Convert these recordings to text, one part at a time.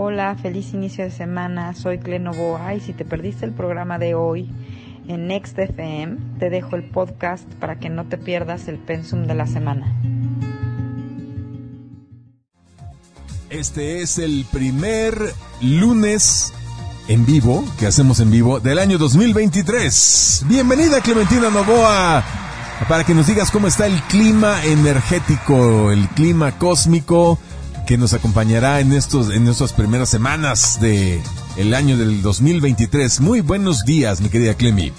Hola, feliz inicio de semana. Soy Clenovoa y si te perdiste el programa de hoy en Next FM, te dejo el podcast para que no te pierdas el pensum de la semana. Este es el primer lunes en vivo que hacemos en vivo del año 2023. Bienvenida Clementina Novoa para que nos digas cómo está el clima energético, el clima cósmico que nos acompañará en estos en estas primeras semanas de el año del 2023. Muy buenos días, mi querida Clemi.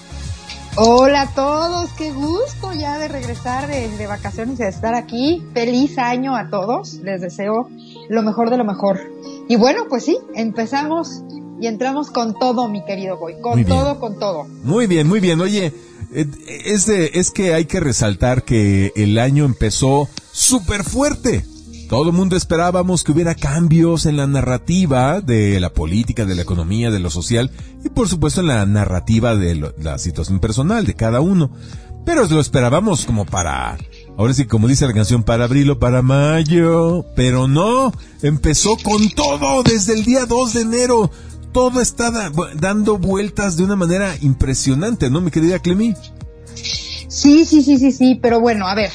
Hola a todos, qué gusto ya de regresar de, de, vacaciones y de estar aquí. Feliz año a todos, les deseo lo mejor de lo mejor. Y bueno, pues sí, empezamos y entramos con todo, mi querido Boy, con todo, con todo. Muy bien, muy bien. Oye, es, de, es que hay que resaltar que el año empezó súper fuerte. Todo el mundo esperábamos que hubiera cambios en la narrativa de la política, de la economía, de lo social y por supuesto en la narrativa de la situación personal de cada uno. Pero lo esperábamos como para, ahora sí, como dice la canción, para abril o para mayo. Pero no, empezó con todo desde el día 2 de enero. Todo está da, dando vueltas de una manera impresionante, ¿no, mi querida Clemi? Sí, sí, sí, sí, sí, pero bueno, a ver,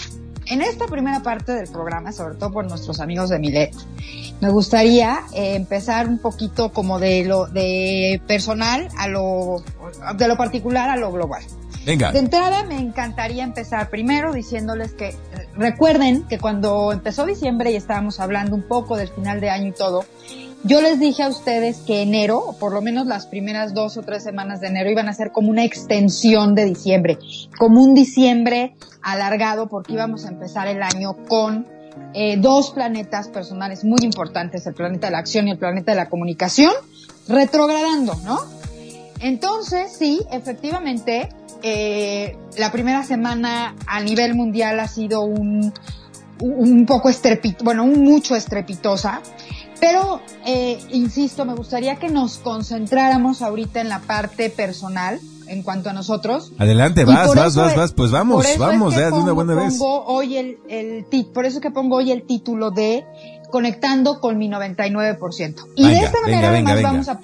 en esta primera parte del programa, sobre todo por nuestros amigos de Milet, me gustaría eh, empezar un poquito como de lo de personal a lo de lo particular a lo global. Venga. De entrada me encantaría empezar primero diciéndoles que eh, recuerden que cuando empezó diciembre y estábamos hablando un poco del final de año y todo, yo les dije a ustedes que enero, o por lo menos las primeras dos o tres semanas de enero, iban a ser como una extensión de diciembre, como un diciembre alargado, porque íbamos a empezar el año con eh, dos planetas personales muy importantes, el planeta de la acción y el planeta de la comunicación, retrogradando, ¿no? Entonces, sí, efectivamente, eh, la primera semana a nivel mundial ha sido un, un poco estrepitosa, bueno, un mucho estrepitosa. Pero, eh, insisto, me gustaría que nos concentráramos ahorita en la parte personal, en cuanto a nosotros. Adelante, vas, vas, vas, vas, pues vamos, vamos, es de una buena vez. Pongo hoy el, el por eso que pongo hoy el título de Conectando con mi 99%. Y venga, de esta manera venga, además venga. vamos a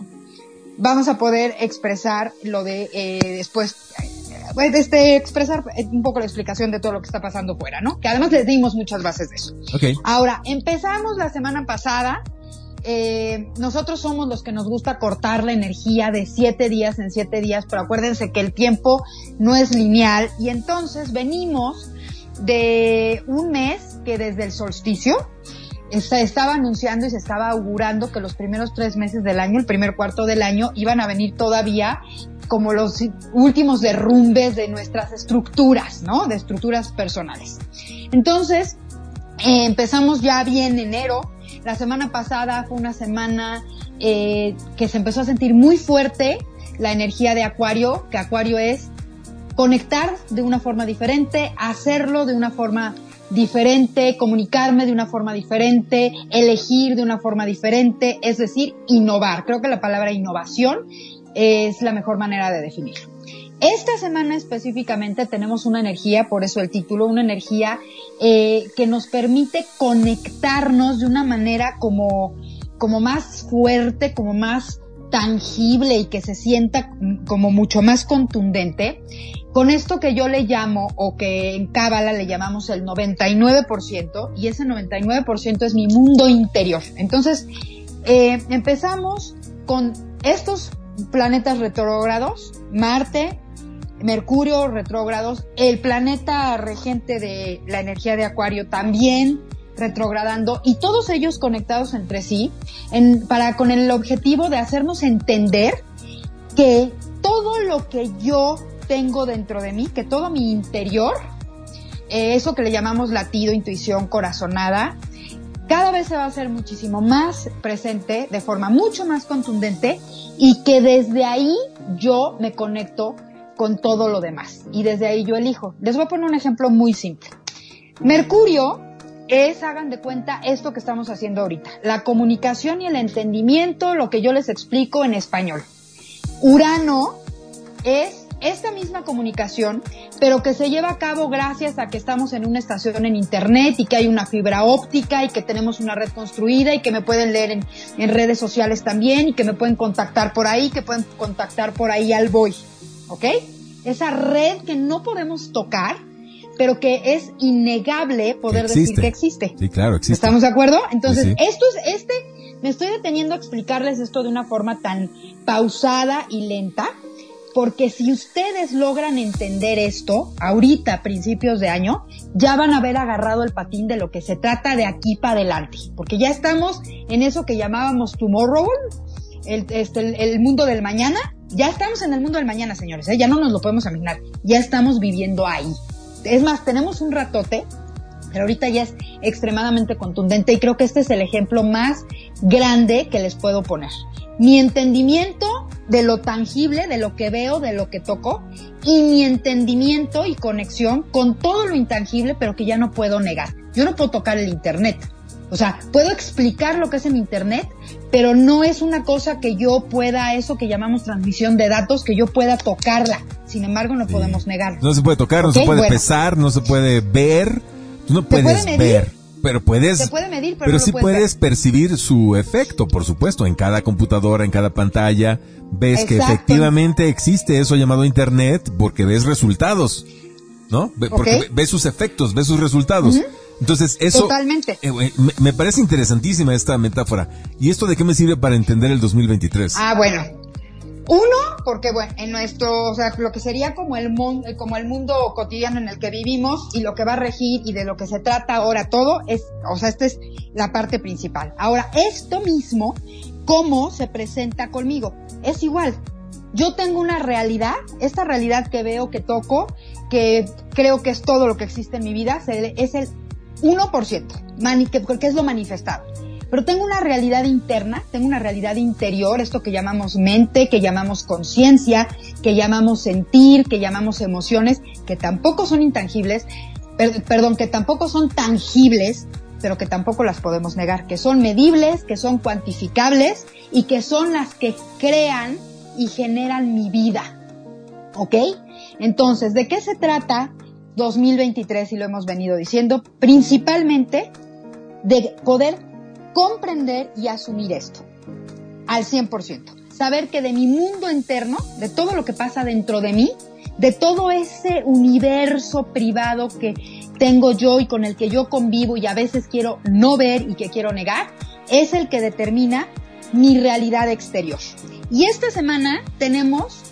vamos a poder expresar lo de eh, después pues, este expresar un poco la explicación de todo lo que está pasando fuera, ¿no? Que además les dimos muchas bases de eso. Ok. Ahora, empezamos la semana pasada. Eh, nosotros somos los que nos gusta cortar la energía de siete días en siete días, pero acuérdense que el tiempo no es lineal y entonces venimos de un mes que desde el solsticio se estaba anunciando y se estaba augurando que los primeros tres meses del año, el primer cuarto del año, iban a venir todavía como los últimos derrumbes de nuestras estructuras, ¿no? De estructuras personales. Entonces, eh, empezamos ya bien enero. La semana pasada fue una semana eh, que se empezó a sentir muy fuerte la energía de Acuario, que Acuario es conectar de una forma diferente, hacerlo de una forma diferente, comunicarme de una forma diferente, elegir de una forma diferente, es decir, innovar. Creo que la palabra innovación es la mejor manera de definirlo. Esta semana específicamente tenemos una energía, por eso el título, una energía eh, que nos permite conectarnos de una manera como, como más fuerte, como más tangible y que se sienta como mucho más contundente con esto que yo le llamo o que en Cábala le llamamos el 99% y ese 99% es mi mundo interior. Entonces, eh, empezamos con estos planetas retrógrados, Marte, Mercurio retrógrados, el planeta regente de la energía de Acuario también retrogradando y todos ellos conectados entre sí para con el objetivo de hacernos entender que todo lo que yo tengo dentro de mí, que todo mi interior, eh, eso que le llamamos latido, intuición, corazonada, cada vez se va a hacer muchísimo más presente, de forma mucho más contundente y que desde ahí yo me conecto con todo lo demás y desde ahí yo elijo. Les voy a poner un ejemplo muy simple. Mercurio es, hagan de cuenta, esto que estamos haciendo ahorita, la comunicación y el entendimiento, lo que yo les explico en español. Urano es esta misma comunicación, pero que se lleva a cabo gracias a que estamos en una estación en internet y que hay una fibra óptica y que tenemos una red construida y que me pueden leer en, redes sociales también y que me pueden contactar por ahí, que pueden contactar por ahí al voy. ¿Ok? Esa red que no podemos tocar, pero que es innegable poder decir que existe. Sí, claro, existe. ¿Estamos de acuerdo? Entonces, esto es, este, me estoy deteniendo a explicarles esto de una forma tan pausada y lenta, porque si ustedes logran entender esto, ahorita, principios de año, ya van a haber agarrado el patín de lo que se trata de aquí para adelante, porque ya estamos en eso que llamábamos tomorrow, el, este, el, mundo del mañana, ya estamos en el mundo del mañana, señores, ¿eh? ya no nos lo podemos imaginar, ya estamos viviendo ahí. Es más, tenemos un ratote, pero ahorita ya es extremadamente contundente y creo que este es el ejemplo más grande que les puedo poner. Mi entendimiento de lo tangible, de lo que veo, de lo que toco, y mi entendimiento y conexión con todo lo intangible, pero que ya no puedo negar. Yo no puedo tocar el Internet. O sea, puedo explicar lo que es en Internet, pero no es una cosa que yo pueda, eso que llamamos transmisión de datos, que yo pueda tocarla. Sin embargo, no podemos negar. No se puede tocar, no se puede pesar, no se puede ver, no puedes ver. Pero puedes, se puede medir, pero, sí puedes, percibir su efecto, por supuesto, en cada computadora, en cada pantalla, ves que efectivamente existe eso llamado Internet porque ves resultados, ¿no? Porque ves sus efectos, ves sus resultados. Entonces, eso... Totalmente. Eh, me, parece interesantísima esta metáfora. ¿Y esto de qué me sirve para entender el 2023? Ah, bueno. Uno, porque bueno, en nuestro, o sea, lo que sería como el mundo, como el mundo cotidiano en el que vivimos y lo que va a regir y de lo que se trata ahora todo es, o sea, esta es la parte principal. Ahora, esto mismo, cómo se presenta conmigo, es igual. Yo tengo una realidad, esta realidad que veo, que toco, que creo que es todo lo que existe en mi vida, es el 1%, porque es lo manifestado. Pero tengo una realidad interna, tengo una realidad interior, esto que llamamos mente, que llamamos conciencia, que llamamos sentir, que llamamos emociones, que tampoco son intangibles, perdón, que tampoco son tangibles, pero que tampoco las podemos negar, que son medibles, que son cuantificables y que son las que crean y generan mi vida. ¿Ok? Entonces, ¿de qué se trata 2023 y lo hemos venido diciendo, principalmente de poder comprender y asumir esto al 100%. Saber que de mi mundo interno, de todo lo que pasa dentro de mí, de todo ese universo privado que tengo yo y con el que yo convivo y a veces quiero no ver y que quiero negar, es el que determina mi realidad exterior. Y esta semana tenemos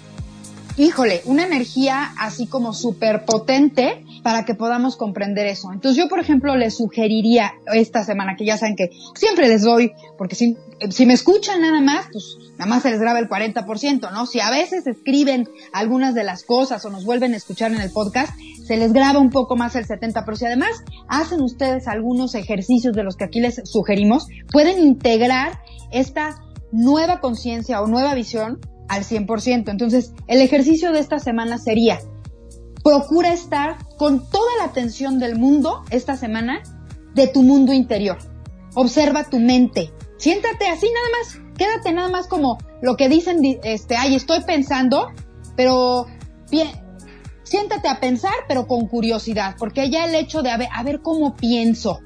híjole, una energía así como súper potente para que podamos comprender eso. Entonces yo, por ejemplo, les sugeriría esta semana, que ya saben que siempre les doy, porque si, si me escuchan nada más, pues nada más se les graba el 40%, ¿no? Si a veces escriben algunas de las cosas o nos vuelven a escuchar en el podcast, se les graba un poco más el 70%. Pero si además hacen ustedes algunos ejercicios de los que aquí les sugerimos, pueden integrar esta nueva conciencia o nueva visión al 100%. Entonces, el ejercicio de esta semana sería, procura estar con toda la atención del mundo esta semana de tu mundo interior. Observa tu mente. Siéntate así nada más. Quédate nada más como lo que dicen, este, ay, estoy pensando, pero bien, siéntate a pensar, pero con curiosidad, porque ya el hecho de a ver, a ver cómo pienso,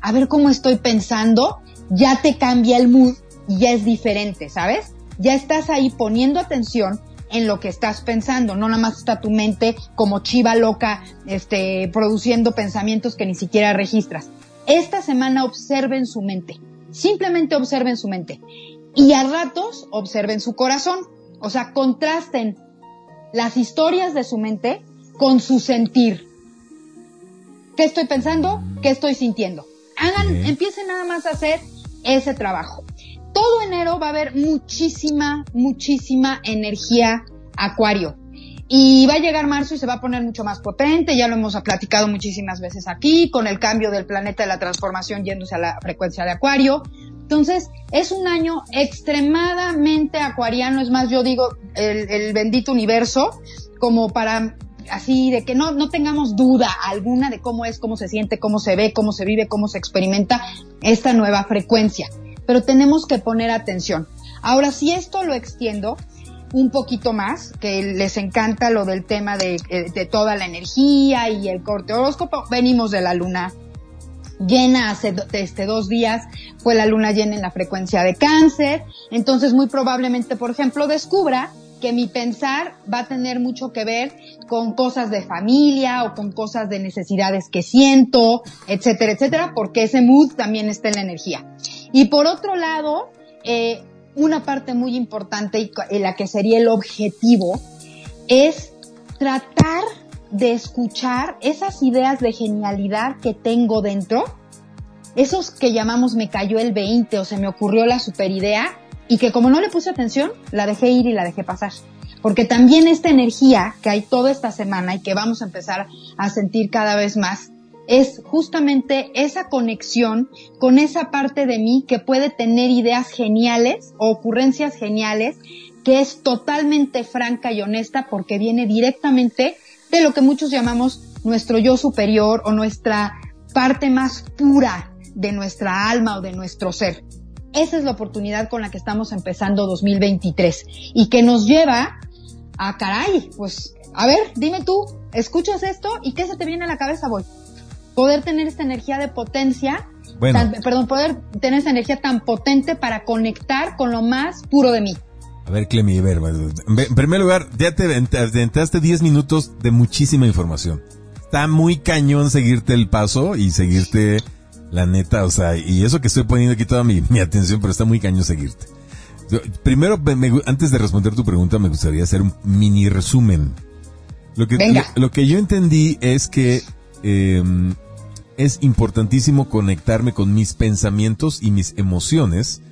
a ver cómo estoy pensando, ya te cambia el mood y ya es diferente, ¿sabes? Ya estás ahí poniendo atención en lo que estás pensando, no nada más está tu mente como chiva loca, este, produciendo pensamientos que ni siquiera registras. Esta semana observen su mente, simplemente observen su mente y a ratos observen su corazón, o sea, contrasten las historias de su mente con su sentir. ¿Qué estoy pensando? ¿Qué estoy sintiendo? Hagan, empiecen nada más a hacer ese trabajo todo enero va a haber muchísima, muchísima energía acuario. Y va a llegar marzo y se va a poner mucho más potente, ya lo hemos platicado muchísimas veces aquí, con el cambio del planeta de la transformación yéndose a la frecuencia de acuario. Entonces, es un año extremadamente acuariano, es más, yo digo, el, el bendito universo, como para así de que no, no tengamos duda alguna de cómo es, cómo se siente, cómo se ve, cómo se vive, cómo se experimenta esta nueva frecuencia pero tenemos que poner atención. Ahora, si esto lo extiendo, un poquito más, que les encanta lo del tema de, eh, toda la energía y el corte horóscopo, venimos de la luna llena hace este, dos días, fue la luna llena en la frecuencia de cáncer, entonces muy probablemente, por ejemplo, descubra que mi pensar va a tener mucho que ver con cosas de familia o con cosas de necesidades que siento, etcétera, etcétera, porque ese mood también está en la energía. Y por otro lado, eh, una parte muy importante y en la que sería el objetivo es tratar de escuchar esas ideas de genialidad que tengo dentro, esos que llamamos me cayó el 20 o se me ocurrió la superidea y que como no le puse atención, la dejé ir y la dejé pasar. Porque también esta energía que hay toda esta semana y que vamos a empezar a sentir cada vez más, es justamente esa conexión con esa parte de mí que puede tener ideas geniales o ocurrencias geniales, que es totalmente franca y honesta porque viene directamente de lo que muchos llamamos nuestro yo superior o nuestra parte más pura de nuestra alma o de nuestro ser. Esa es la oportunidad con la que estamos empezando 2023 y que nos lleva a caray, pues, a ver, dime tú, escuchas esto y qué se te viene a la cabeza, voy. Poder tener esta energía de potencia, perdón, poder tener esta energía tan potente para conectar con lo más puro de mí. A ver, Clemi, a ver, en primer lugar, ya te entraste 10 minutos de muchísima información. Está muy cañón seguirte el paso y seguirte la neta, o sea, y eso que estoy poniendo aquí toda mi, atención, pero está muy cañón seguirte. primero, antes de responder tu pregunta, me gustaría hacer un mini resumen. Lo que, lo, que yo entendí es que em, es importantísimo conectarme con mis pensamientos y mis emociones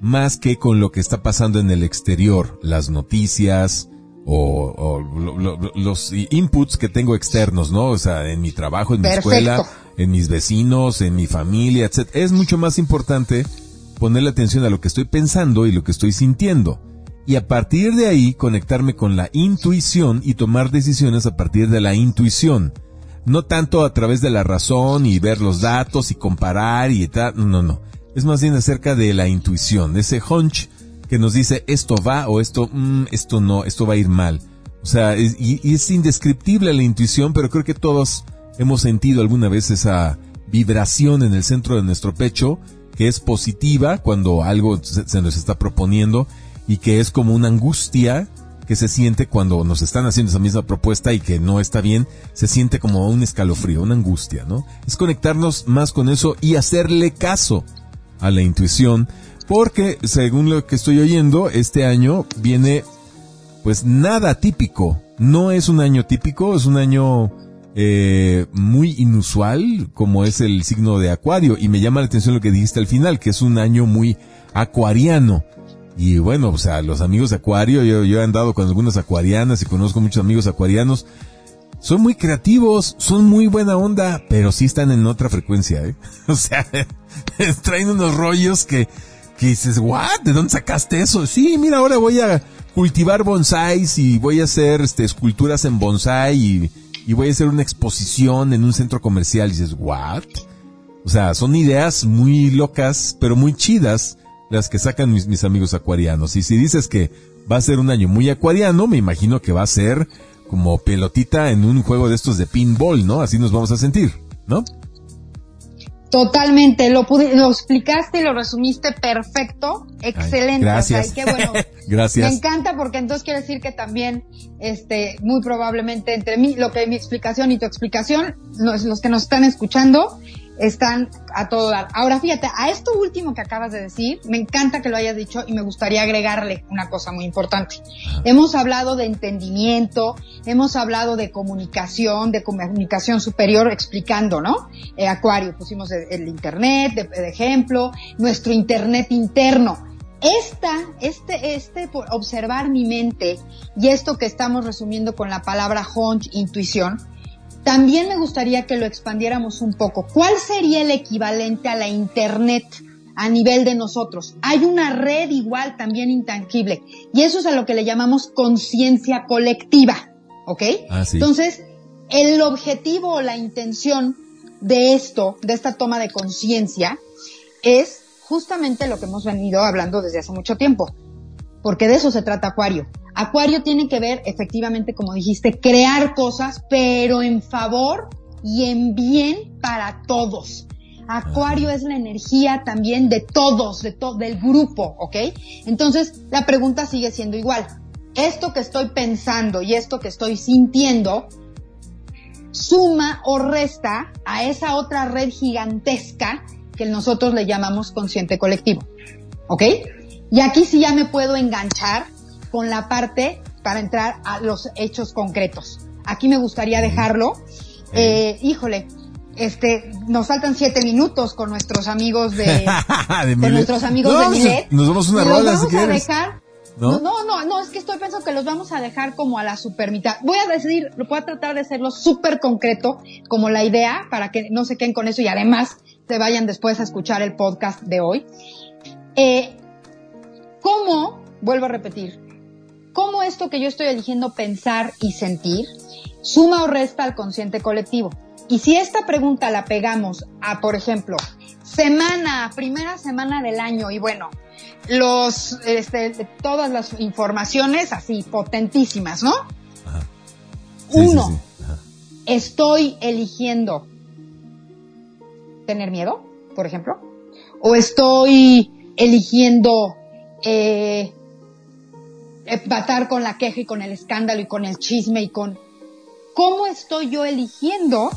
más que con lo que está pasando en el exterior, las noticias o, los inputs que tengo externos, ¿no? O sea, en mi trabajo, en mi escuela, en mis vecinos, en mi familia, etc. Es mucho más importante ponerle atención a lo que estoy pensando y lo que estoy sintiendo. Y a partir de ahí conectarme con la intuición y tomar decisiones a partir de la intuición. No tanto a través de la razón y ver los datos y comparar y tal. No, no es más bien acerca de la intuición, ese hunch que nos dice esto va o esto, mm, esto no, esto va a ir mal. O sea, y, es indescriptible la intuición, pero creo que todos hemos sentido alguna vez esa vibración en el centro de nuestro pecho que es positiva cuando algo se, nos está proponiendo y que es como una angustia que se siente cuando nos están haciendo esa misma propuesta y que no está bien, se siente como un escalofrío, una angustia, ¿no? Es conectarnos más con eso y hacerle caso a la intuición, porque según lo que estoy oyendo, este año viene pues nada típico. No es un año típico, es un año eh, muy inusual, como es el signo de Acuario. Y me llama la atención lo que dijiste al final, que es un año muy acuariano. Y bueno, o sea, los amigos de Acuario, yo, yo he andado con algunas acuarianas y conozco muchos amigos acuarianos. Son muy creativos, son muy buena onda, pero sí están en otra frecuencia, ¿eh? O sea, traen unos rollos que, que dices, ¿what? ¿De dónde sacaste eso? Sí, mira, ahora voy a cultivar bonsáis y voy a hacer este, esculturas en bonsai y, y voy a hacer una exposición en un centro comercial. Y dices, ¿what? O sea, son ideas muy locas, pero muy chidas las que sacan mis, mis amigos acuarianos. Y si dices que va a ser un año muy acuariano, me imagino que va a ser como pelotita en un juego de estos de pinball, ¿no? Así nos vamos a sentir, ¿no? Totalmente, lo, lo explicaste y lo resumiste perfecto, excelente. gracias. bueno, gracias. Me encanta porque entonces quiere decir que también, este, muy probablemente entre mí, lo que mi explicación y tu explicación, los, los que nos están escuchando, están a todo dar. Ahora fíjate, a esto último que acabas de decir, me encanta que lo hayas dicho y me gustaría agregarle una cosa muy importante. Hemos hablado de entendimiento, hemos hablado de comunicación, de comunicación superior, explicando, ¿no? Eh, Acuario, pusimos el, Internet de, ejemplo, nuestro Internet interno. Esta, este, este, por observar mi mente y esto que estamos resumiendo con la palabra hunch, intuición, también me gustaría que lo expandiéramos un poco. ¿Cuál sería el equivalente a la Internet a nivel de nosotros? Hay una red igual también intangible y eso es a lo que le llamamos conciencia colectiva, ¿ok? Ah, Entonces, el objetivo o la intención de esto, de esta toma de conciencia, es justamente lo que hemos venido hablando desde hace mucho tiempo, porque de eso se trata Acuario. Acuario tiene que ver, efectivamente, como dijiste, crear cosas, pero en favor y en bien para todos. Acuario es la energía también de todos, de todo, del grupo, ¿ok? Entonces, la pregunta sigue siendo igual. Esto que estoy pensando y esto que estoy sintiendo, suma o resta a esa otra red gigantesca que nosotros le llamamos consciente colectivo. ¿Ok? Y aquí sí ya me puedo enganchar con la parte para entrar a los hechos concretos. Aquí me gustaría dejarlo. Eh, híjole, este, nos faltan siete minutos con nuestros amigos de, con nuestros amigos de Milet. Nos vamos una rola vamos si a quieres. dejar. ¿No? ¿No? no, no, es que estoy pensando que los vamos a dejar como a la super mitad. Voy a decidir, voy a tratar de hacerlo súper concreto, como la idea, para que no se queden con eso y además se vayan después a escuchar el podcast de hoy. Eh, ¿Cómo, vuelvo a repetir, cómo esto que yo estoy eligiendo pensar y sentir suma o resta al consciente colectivo? Y si esta pregunta la pegamos a, por ejemplo, semana, primera semana del año, y bueno, los, este, todas las informaciones así potentísimas, ¿no? Ajá. Sí, sí, Uno, sí. Ajá. estoy eligiendo tener miedo, por ejemplo, o estoy eligiendo eh, empatar con la queja y con el escándalo y con el chisme y con cómo estoy yo eligiendo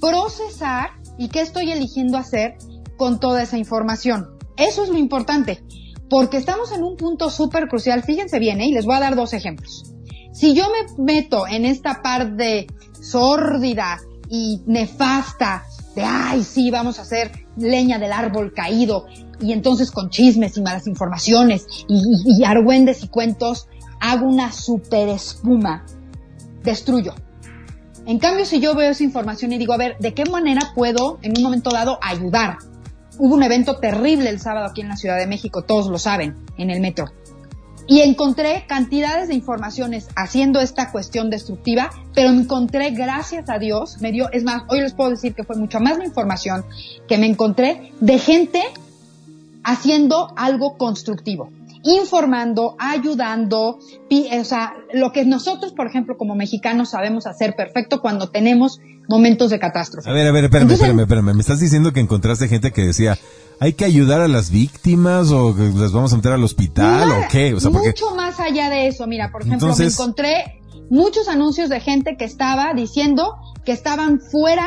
procesar y qué estoy eligiendo hacer con toda esa información. Eso es lo importante, porque estamos en un punto súper crucial. Fíjense bien, ¿eh? y les voy a dar dos ejemplos. Si yo me meto en esta parte sórdida y nefasta de, ay, sí, vamos a hacer leña del árbol caído, y entonces con chismes y malas informaciones y, argüendes y cuentos, hago una super espuma, destruyo. En cambio, si yo veo esa información y digo, a ver, ¿de qué manera puedo en un momento dado ayudar? Hubo un evento terrible el sábado aquí en la Ciudad de México, todos lo saben, en el metro. Y encontré cantidades de informaciones haciendo esta cuestión destructiva, pero encontré, gracias a Dios, me dio, es más, hoy les puedo decir que fue mucha más la información que me encontré de gente haciendo algo constructivo, informando, ayudando, o sea, lo que nosotros, por ejemplo, como mexicanos sabemos hacer perfecto cuando tenemos momentos de catástrofe. A ver, a ver, espérame, Entonces- espérame, espérame. ¿Me estás diciendo que encontraste gente que decía, hay que ayudar a las víctimas o las vamos a meter al hospital Nada, o qué? O sea, porque... mucho más allá de eso. Mira, por ejemplo, Entonces- me encontré muchos anuncios de gente que estaba diciendo que estaban fuera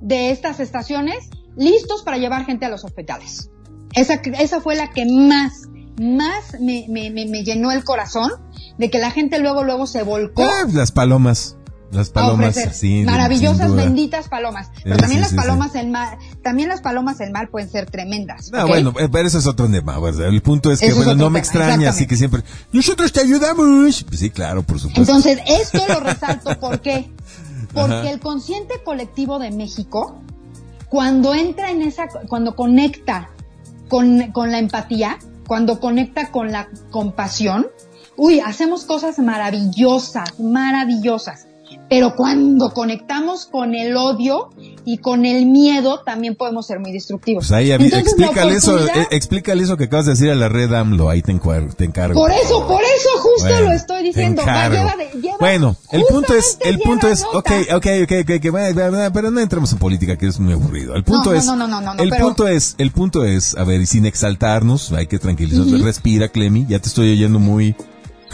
de estas estaciones listos para llevar gente a los hospitales. Esa, esa fue la que más, más me, me, me, me llenó el corazón de que la gente luego, luego se volcó Ah, las palomas. Las palomas, sí. maravillosas, benditas palomas. Pero Sí, también sí, las palomas el mal, también las palomas el mal pueden ser tremendas. No, bueno, eh, pero eso es otro tema. El punto es que, Eso bueno, no me extraña, así que siempre, nosotros te ayudamos. Pues sí, claro, por supuesto. Entonces, esto lo resalto ¿por qué? Porque Ajá. el consciente colectivo de México, cuando entra en esa, cuando conecta con, con la empatía, cuando conecta con la compasión, uy, hacemos cosas maravillosas, maravillosas. Pero cuando conectamos con el odio y con el miedo, también podemos ser muy destructivos. Pues ahí, Entonces, explícale eso, eh, explícale eso que acabas de decir a la red AMLO, ahí te, encargo. Por eso, por eso justo Bueno, lo estoy diciendo. Va, encargo. lleva de- lleva- bueno, el punto es, el punto es, nota. ok, ok, ok, ok, va, pero no entremos en política, que es muy aburrido. El punto No, es, no, no, el pero- punto es, el punto es, a ver, y sin exaltarnos, hay que tranquilizarnos, respira, Clemi, ya te estoy oyendo muy,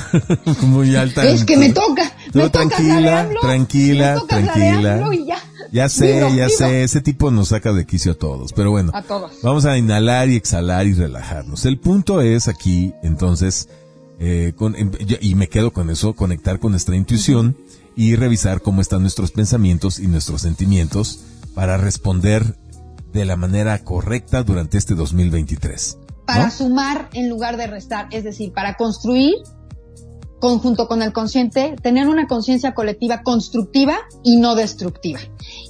muy alta. Es que me toca, Tú tranquila, tranquila, tranquila. Y ya. Ya sé, ya sé, ese tipo nos saca de quicio a todos, pero bueno. A todos. Vamos a inhalar y exhalar y relajarnos. El punto es aquí, entonces, eh, con- em- y me quedo con eso, conectar con nuestra intuición y revisar cómo están nuestros pensamientos y nuestros sentimientos para responder de la manera correcta durante este 2023. Para ¿no? sumar en lugar de restar, es decir, para construir conjunto con el consciente, tener una conciencia colectiva constructiva y no destructiva.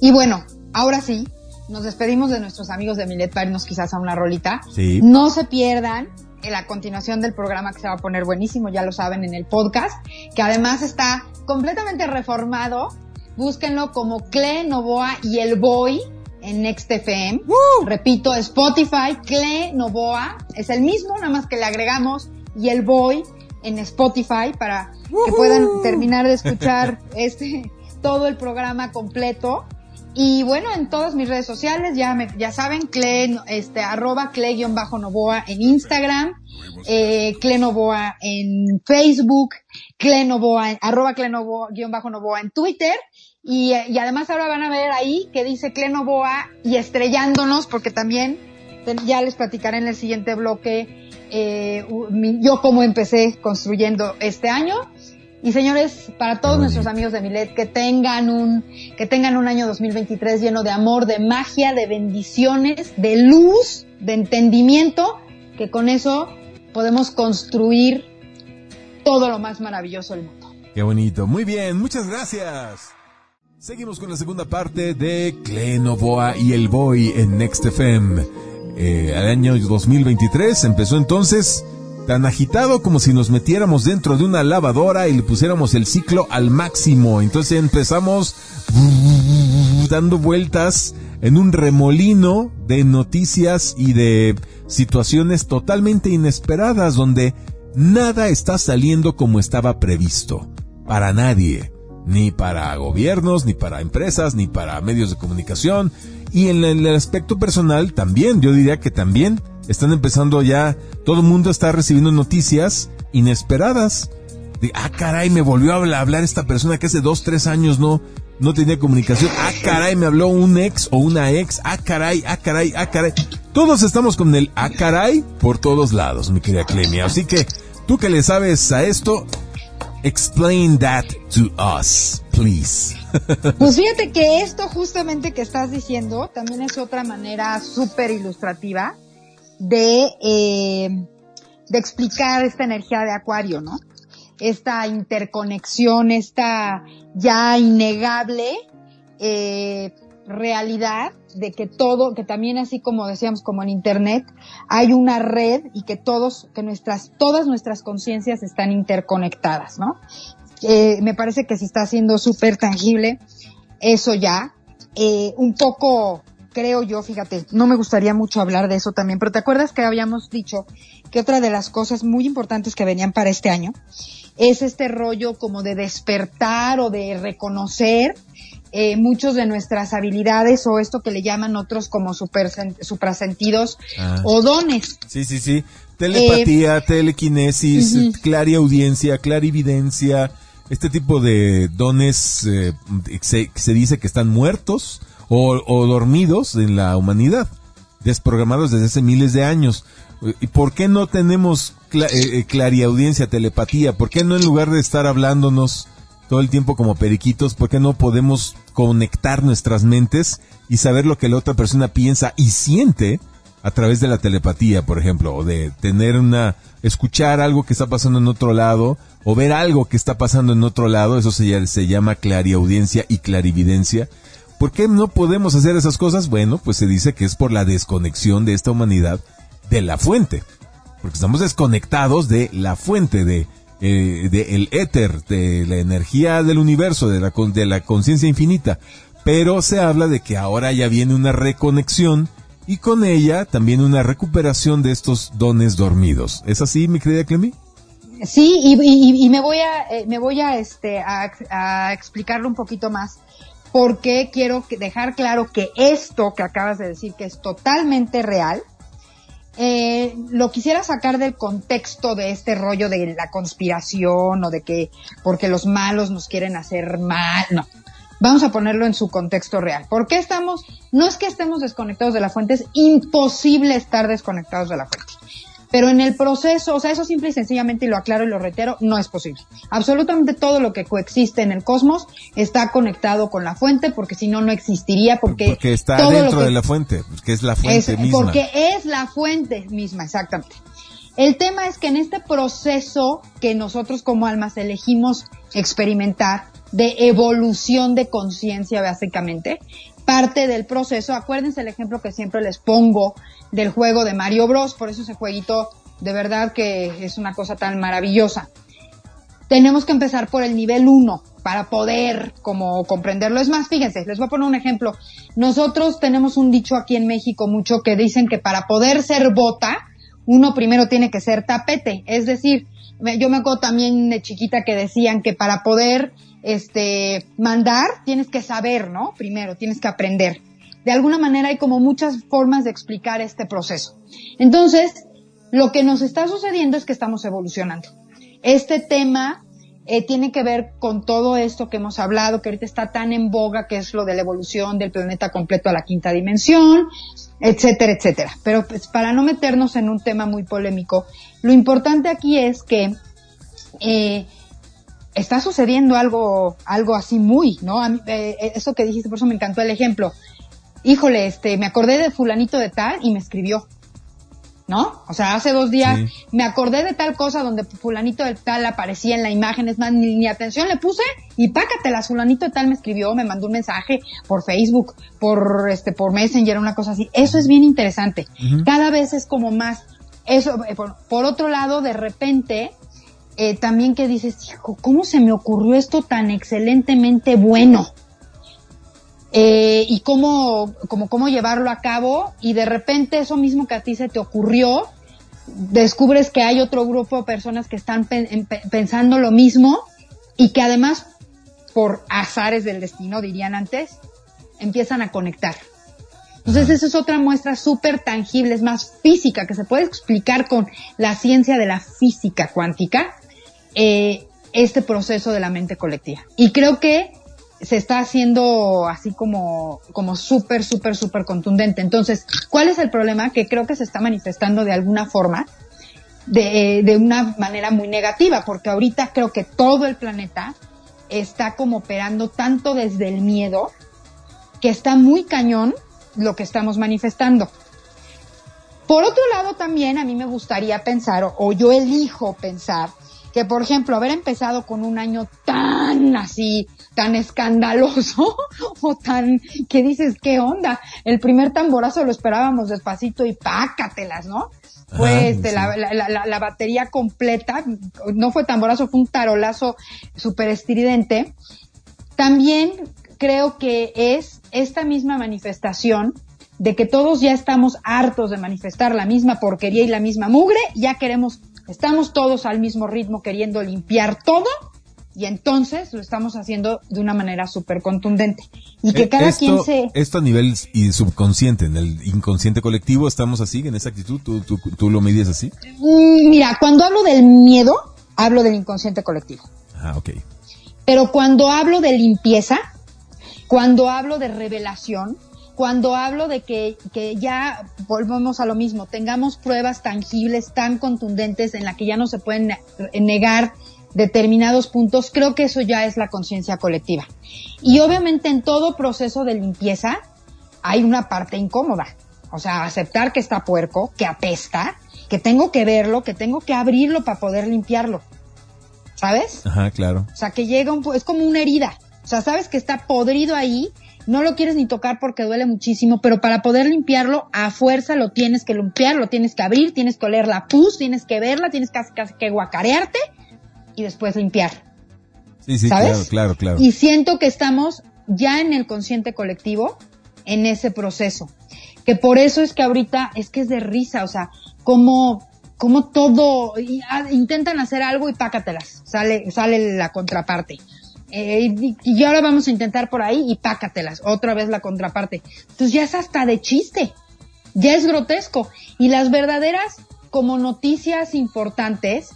Y bueno, ahora sí, nos despedimos de nuestros amigos de Milet para irnos quizás a una rolita. Sí. No se pierdan en la continuación del programa que se va a poner buenísimo, ya lo saben, en el podcast, que además está completamente reformado. Búsquenlo como Cle Novoa y el Boy en Next FM. Repito, Spotify, Cle Novoa, es el mismo, nada más que le agregamos y el Boy en Spotify para que puedan terminar de escuchar este todo el programa completo. Y bueno, en todas mis redes sociales, ya me, ya saben, cle, este, arroba cle-novoa en Instagram, eh, clenovoa en Facebook, clenovoa, arroba clenovoa-novoa en Twitter. Y, y además ahora van a ver ahí que dice clenovoa y estrellándonos, porque también ya les platicaré en el siguiente bloque eh, yo cómo empecé construyendo este año y señores, para todos nuestros amigos de Milet, que tengan un, que tengan un año 2023 lleno de amor, de magia, de bendiciones, de luz, de entendimiento, que con eso podemos construir todo lo más maravilloso del mundo. Qué bonito. Muy bien, muchas gracias. Seguimos con la segunda parte de Clenoboa y el Boy en Next FM. Eh, al año 2023 empezó entonces tan agitado como si nos metiéramos dentro de una lavadora y le pusiéramos el ciclo al máximo. Entonces empezamos dando vueltas en un remolino de noticias y de situaciones totalmente inesperadas donde nada está saliendo como estaba previsto. Para nadie. Ni para gobiernos, ni para empresas, ni para medios de comunicación. Y en el aspecto personal también, yo diría que también están empezando ya, todo el mundo está recibiendo noticias inesperadas. De, ah, caray, me volvió a hablar esta persona que hace dos, tres años no, no tenía comunicación. Ah, caray, me habló un ex o una ex. Ah, caray, ah, caray, ah, caray. Todos estamos con el ah, caray por todos lados, mi querida Clemia. Así que, tú que le sabes a esto, explain that to us, Pues fíjate que esto justamente que estás diciendo también es otra manera súper ilustrativa de, eh, de explicar esta energía de Acuario, ¿no? Esta interconexión, esta ya innegable eh, realidad de que todo, que también así como decíamos como en internet, hay una red y que todos, que nuestras, todas nuestras conciencias están interconectadas, ¿no? Eh, me parece que se está haciendo súper tangible eso ya. Eh, un poco creo yo, fíjate, no me gustaría mucho hablar de eso también, pero ¿te acuerdas que habíamos dicho que otra de las cosas muy importantes que venían para este año es este rollo como de despertar o de reconocer eh, muchos de nuestras habilidades o esto que le llaman otros como super, suprasentidos ah. o dones. Sí, sí, sí. Telepatía, eh, telequinesis, clariaudiencia, clarividencia, este tipo de dones eh, se, dice que están muertos o, dormidos en la humanidad, desprogramados desde hace miles de años. ¿Y por qué no tenemos cl eh, eh, clariaudiencia, telepatía? ¿Por qué no en lugar de estar hablándonos todo el tiempo como periquitos, por qué no podemos conectar nuestras mentes y saber lo que la otra persona piensa y siente a través de la telepatía, por ejemplo, o de tener una, escuchar algo que está pasando en otro lado, o ver algo que está pasando en otro lado, eso se, llama clariaudiencia y clarividencia. ¿Por qué no podemos hacer esas cosas? Bueno, pues se dice que es por la desconexión de esta humanidad de la fuente. Porque estamos desconectados de la fuente, de, eh, el éter, de la energía del universo, de la, de la conciencia infinita. Pero se habla de que ahora ya viene una reconexión y con ella también una recuperación de estos dones dormidos. ¿Es así, mi querida Clemi? Sí, y, me voy a, eh, me voy a, este, a, a explicarlo un poquito más porque quiero dejar claro que esto que acabas de decir, que es totalmente real, eh, lo quisiera sacar del contexto de este rollo de la conspiración o de que porque los malos nos quieren hacer mal, no. Vamos a ponerlo en su contexto real. ¿Por qué estamos? No es que estemos desconectados de la fuente, es imposible estar desconectados de la fuente. Pero en el proceso, o sea, eso simple y sencillamente, y lo aclaro y lo reitero, no es posible. Absolutamente todo lo que coexiste en el cosmos está conectado con la fuente, porque si no, no existiría, porque... Porque está dentro de la fuente, porque es la fuente misma. Porque es la fuente misma, exactamente. El tema es que en este proceso que nosotros como almas elegimos experimentar, de evolución de conciencia básicamente, parte del proceso, acuérdense el ejemplo que siempre les pongo del juego de Mario Bros. Por eso ese jueguito de verdad que es una cosa tan maravillosa. Tenemos que empezar por el nivel 1 para poder como comprenderlo. Es más, fíjense, les voy a poner un ejemplo. Nosotros tenemos un dicho aquí en México mucho que dicen que para poder ser bota, uno primero tiene que ser tapete, es decir, yo me acuerdo también de chiquita que decían que para poder este mandar tienes que saber, ¿no? Primero tienes que aprender. De alguna manera hay como muchas formas de explicar este proceso. Entonces, lo que nos está sucediendo es que estamos evolucionando. Este tema eh, tiene que ver con todo esto que hemos hablado, que ahorita está tan en boga, que es lo de la evolución del planeta completo a la quinta dimensión, etcétera, etcétera. Pero pues, para no meternos en un tema muy polémico, lo importante aquí es que eh, está sucediendo algo, algo así muy, ¿no? Eh, eso que dijiste, por eso me encantó el ejemplo. Híjole, este, me acordé de fulanito de tal y me escribió. ¿No? O sea, hace dos días me acordé de tal cosa donde fulanito de tal aparecía en la imagen, es más, ni, atención le puse y pácatela, fulanito de tal me escribió, me mandó un mensaje por Facebook, por este, por Messenger, una cosa así. Eso es bien interesante. Cada vez es como más, eso, eh, por, otro lado, de repente, eh, también que dices, hijo, ¿cómo se me ocurrió esto tan excelentemente bueno? Eh, y cómo, cómo, cómo llevarlo a cabo y de repente eso mismo que a ti se te ocurrió, descubres que hay otro grupo de personas que están pensando lo mismo y que además, por azares del destino, dirían antes, empiezan a conectar. Entonces, esa es otra muestra súper tangible, es más física, que se puede explicar con la ciencia de la física cuántica, eh, este proceso de la mente colectiva. Y creo que se está haciendo así como, como súper, súper, súper contundente. Entonces, ¿cuál es el problema? Que creo que se está manifestando de alguna forma, de, de una manera muy negativa, porque ahorita creo que todo el planeta está como operando tanto desde el miedo, que está muy cañón lo que estamos manifestando. Por otro lado, también a mí me gustaría pensar, o yo elijo pensar, que por ejemplo, haber empezado con un año tan así, tan escandaloso o tan que dices, ¿qué onda? El primer tamborazo lo esperábamos despacito y pácatelas, ¿no? Fue este, la, la, la, batería completa, no fue tamborazo, fue un tarolazo súper estridente. También creo que es esta misma manifestación de que todos ya estamos hartos de manifestar la misma porquería y la misma mugre, ya queremos, estamos todos al mismo ritmo queriendo limpiar todo y entonces lo estamos haciendo de una manera súper contundente. Y que eh, cada quien se... Esto a nivel y subconsciente, en el inconsciente colectivo, ¿estamos así, en esa actitud? ¿Tú, tú, tú lo mides así? Mm, mira, cuando hablo del miedo, hablo del inconsciente colectivo. Ah, ok. Pero cuando hablo de limpieza, cuando hablo de revelación, cuando hablo de que, que ya volvemos a lo mismo, tengamos pruebas tangibles, tan contundentes, en la que ya no se pueden negar determinados puntos, creo que eso ya es la conciencia colectiva. Y obviamente en todo proceso de limpieza hay una parte incómoda. O sea, aceptar que está puerco, que apesta, que tengo que verlo, que tengo que abrirlo para poder limpiarlo. ¿Sabes? Ajá, claro. O sea, que llega un, es como una herida. O sea, sabes que está podrido ahí, no lo quieres ni tocar porque duele muchísimo, pero para poder limpiarlo, a fuerza lo tienes que limpiar, lo tienes que abrir, tienes que oler la pus, tienes que verla, tienes casi, casi que guacarearte y después limpiar. Sí, sí, claro, claro, claro. Y siento que estamos ya en el consciente colectivo en ese proceso. Que por eso es que ahorita es que es de risa, o sea, como, como todo, ah, intentan hacer algo y pácatelas, sale, sale la contraparte. Eh, y, ahora vamos a intentar por ahí y pácatelas, otra vez la contraparte. Entonces ya es hasta de chiste, ya es grotesco. Y las verdaderas como noticias importantes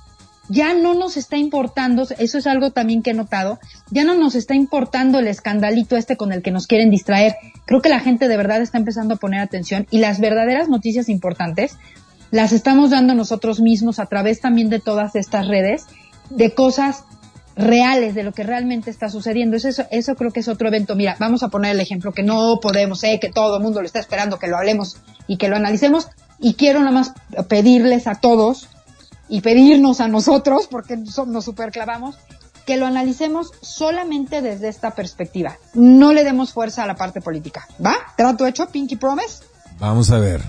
ya no nos está importando, eso es algo también que he notado, ya no nos está importando el escandalito este con el que nos quieren distraer. Creo que la gente de verdad está empezando a poner atención y las verdaderas noticias importantes las estamos dando nosotros mismos a través también de todas estas redes, de cosas reales, de lo que realmente está sucediendo. Eso, eso creo que es otro evento. Mira, vamos a poner el ejemplo que no podemos, sé que todo el mundo lo está esperando, que lo hablemos y que lo analicemos. Y quiero nada más pedirles a todos y pedirnos a nosotros, porque nos superclavamos, que lo analicemos solamente desde esta perspectiva. No le demos fuerza a la parte política. ¿Va? ¿Trato hecho, Pinky Promise? Vamos a ver.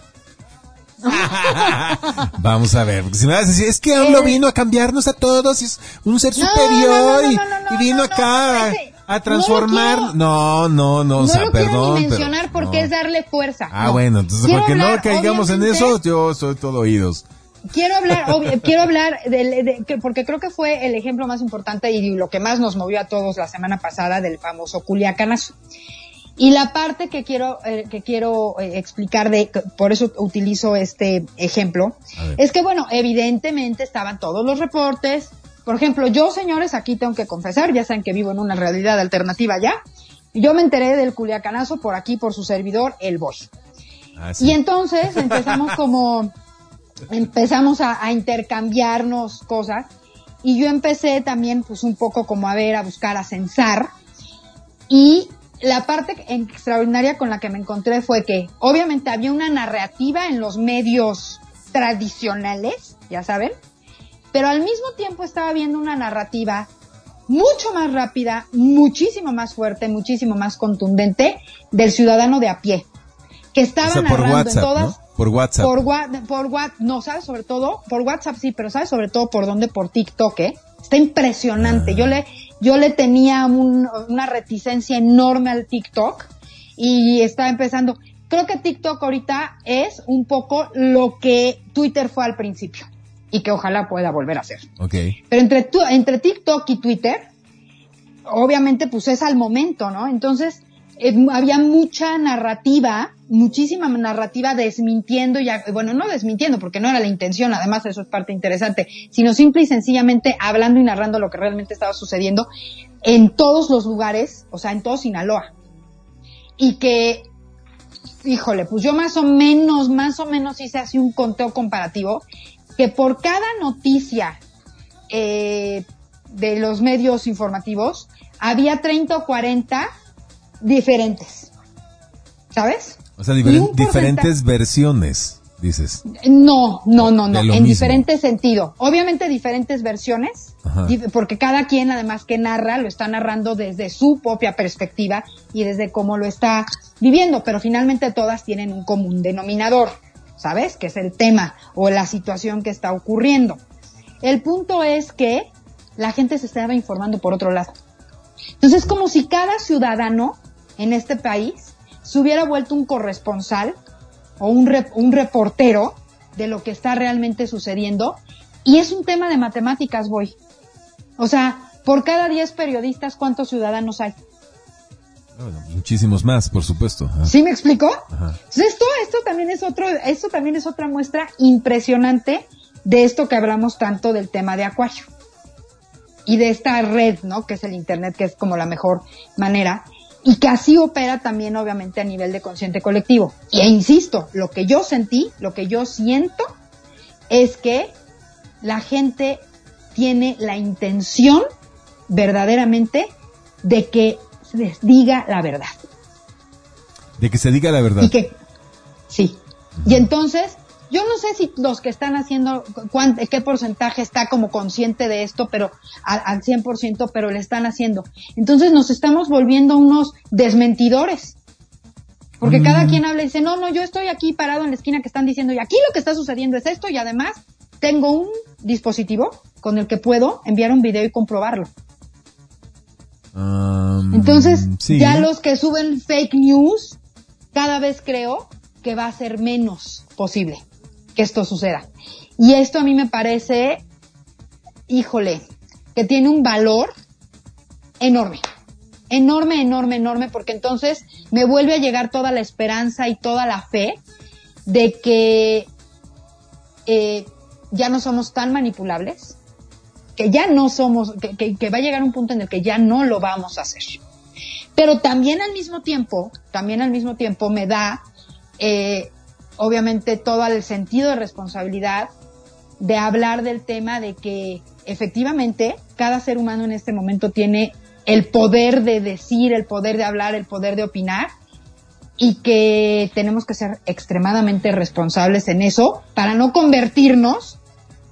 Vamos a ver, porque si me vas a decir, es que AMLO vino a cambiarnos a todos, es un ser superior y, vino acá a, transformar. No, no, no, o sea, lo perdón. Ni mencionar porque es darle fuerza. Ah, bueno, entonces, porque no caigamos en eso, yo soy todo oídos. quiero hablar, quiero hablar de, porque creo que fue el ejemplo más importante y lo que más nos movió a todos la semana pasada del famoso Culiacanazo. Y la parte que quiero, eh, que quiero eh, explicar de, por eso utilizo este ejemplo, es que bueno, evidentemente estaban todos los reportes. Por ejemplo, yo señores, aquí tengo que confesar, ya saben que vivo en una realidad alternativa ya. Yo me enteré del culiacanazo por aquí, por su servidor, el Boy. Ah, y entonces empezamos como, empezamos a, a intercambiarnos cosas. Y yo empecé también, pues un poco como a ver, a buscar, a censar. Y la parte extraordinaria con la que me encontré fue que obviamente había una narrativa en los medios tradicionales, ya saben, pero al mismo tiempo estaba viendo una narrativa mucho más rápida, muchísimo más fuerte, muchísimo más contundente del ciudadano de a pie, que estaba narrando en todas por WhatsApp. Por, por WhatsApp, no, ¿sabes? Sobre todo, por WhatsApp sí, pero ¿sabes? Sobre todo por dónde? Por TikTok, ¿eh? Está impresionante. Yo le, yo le tenía una reticencia enorme al TikTok y estaba empezando. Creo que TikTok ahorita es un poco lo que Twitter fue al principio y que ojalá pueda volver a ser. Okay. Pero entre, entre TikTok y Twitter, obviamente pues es al momento, ¿no? Entonces, eh, había mucha narrativa, muchísima narrativa desmintiendo, ya, bueno, no desmintiendo porque no era la intención, además eso es parte interesante, sino simple y sencillamente hablando y narrando lo que realmente estaba sucediendo en todos los lugares, o sea, en todo Sinaloa. Y que, híjole, pues yo más o menos, más o menos hice así un conteo comparativo, que por cada noticia eh, de los medios informativos, había 30 o 40 diferentes. ¿Sabes? O sea, diferentes versiones, dices. No, no, no, no, en diferente sentido. Obviamente diferentes versiones, porque cada quien además que narra lo está narrando desde su propia perspectiva y desde cómo lo está viviendo, pero finalmente todas tienen un común denominador, ¿sabes? Que es el tema o la situación que está ocurriendo. El punto es que la gente se estaba informando por otro lado. Entonces es como si cada ciudadano en este país se hubiera vuelto un corresponsal o un, un reportero de lo que está realmente sucediendo. Y es un tema de matemáticas, voy. O sea, por cada 10 periodistas, ¿cuántos ciudadanos hay? muchísimos más, por supuesto. ¿Sí me explicó? esto, esto también es otro, esto también es otra muestra impresionante de esto que hablamos tanto del tema de Acuario. Y de esta red, ¿no? Que es el Internet, que es como la mejor manera y que así opera también obviamente a nivel de consciente colectivo. Y e insisto, lo que yo sentí, lo que yo siento es que la gente tiene la intención verdaderamente de que se les diga la verdad. De que se diga la verdad. Y que, sí. Y entonces, yo no sé si los que están haciendo, qué porcentaje está como consciente de esto, pero al, 100%, pero le están haciendo. Entonces nos estamos volviendo unos desmentidores. Porque cada mm. quien habla y dice, no, no, yo estoy aquí parado en la esquina que están diciendo, y aquí lo que está sucediendo es esto, y además tengo un dispositivo con el que puedo enviar un video y comprobarlo. Entonces, ya los que suben fake news, cada vez creo que va a ser menos posible que esto suceda. Y esto a mí me parece, híjole, que tiene un valor enorme. Enorme, enorme, enorme, porque entonces me vuelve a llegar toda la esperanza y toda la fe de que eh, ya no somos tan manipulables, que ya no somos, que, va a llegar un punto en el que ya no lo vamos a hacer. Pero también al mismo tiempo, también al mismo tiempo me da eh, obviamente todo el sentido de responsabilidad de hablar del tema de que efectivamente cada ser humano en este momento tiene el poder de decir, el poder de hablar, el poder de opinar y que tenemos que ser extremadamente responsables en eso para no convertirnos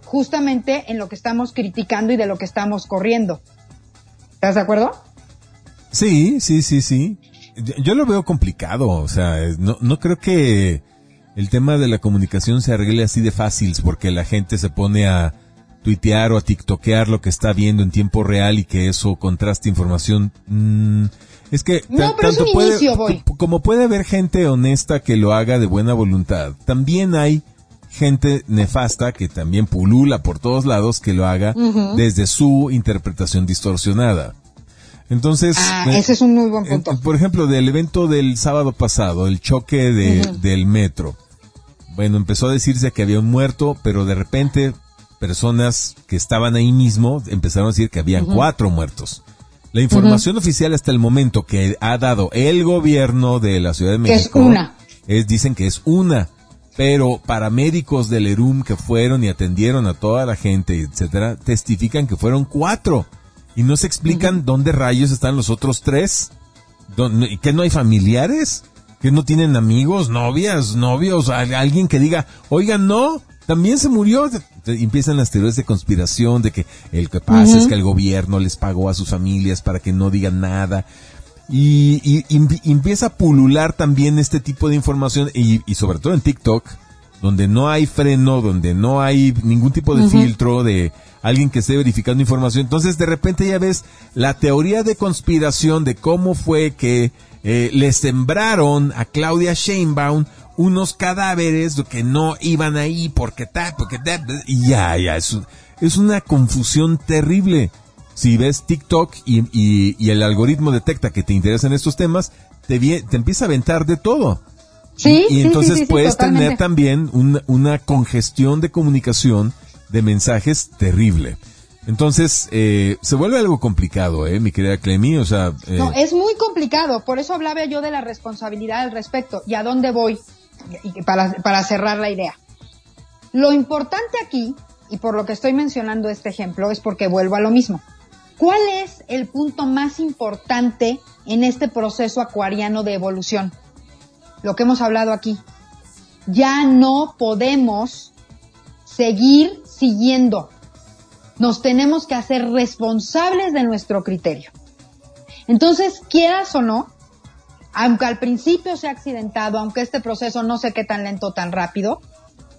justamente en lo que estamos criticando y de lo que estamos corriendo. ¿Estás de acuerdo? Sí, sí, sí, sí. Yo, lo veo complicado, o sea, no, no creo que el tema de la comunicación se arregle así de fácil porque la gente se pone a tuitear o a tiktokear lo que está viendo en tiempo real y que eso contraste información. Mm, es que no, pero tanto puede, como puede haber gente honesta que lo haga de buena voluntad, también hay gente nefasta que también pulula por todos lados que lo haga desde su interpretación distorsionada. Entonces, ah, ese es un muy buen punto. por ejemplo, del evento del sábado pasado, el choque de, del metro. Bueno, empezó a decirse que había un muerto, pero de repente personas que estaban ahí mismo empezaron a decir que habían cuatro muertos. La información oficial hasta el momento que ha dado el gobierno de la Ciudad de México es una. Es, dicen que es una, pero paramédicos del ERUM que fueron y atendieron a toda la gente, etcétera, testifican que fueron cuatro y no se explican dónde rayos están los otros tres. ¿Que no hay familiares? ¿Que no tienen amigos, novias, novios? Alguien que diga, oigan, no, también se murió. Empiezan las teorías de conspiración de que el que pasa es que el gobierno les pagó a sus familias para que no digan nada. Y, empieza a pulular también este tipo de información y, sobre todo en TikTok, donde no hay freno, donde no hay ningún tipo de filtro de alguien que esté verificando información. Entonces de repente ya ves la teoría de conspiración de cómo fue que eh, le sembraron a Claudia Sheinbaum unos cadáveres que no iban ahí porque ta, porque ta, y ya, ya, es, es una confusión terrible. Si ves TikTok y, y, el algoritmo detecta que te interesan estos temas, te, te empieza a aventar de todo. Sí, y, entonces sí, puedes tener también una congestión de comunicación de mensajes terrible. Entonces, eh, se vuelve algo complicado, ¿eh, mi querida Clemi? O sea... Eh, no, es muy complicado. Por eso hablaba yo de la responsabilidad al respecto. ¿Y a dónde voy? para, para cerrar la idea. Lo importante aquí, y por lo que estoy mencionando este ejemplo, es porque vuelvo a lo mismo. ¿Cuál es el punto más importante en este proceso acuariano de evolución? Lo que hemos hablado aquí. Ya no podemos seguir siguiendo. Nos tenemos que hacer responsables de nuestro criterio. Entonces, quieras o no, aunque al principio sea accidentado, aunque este proceso no sé qué tan lento tan rápido,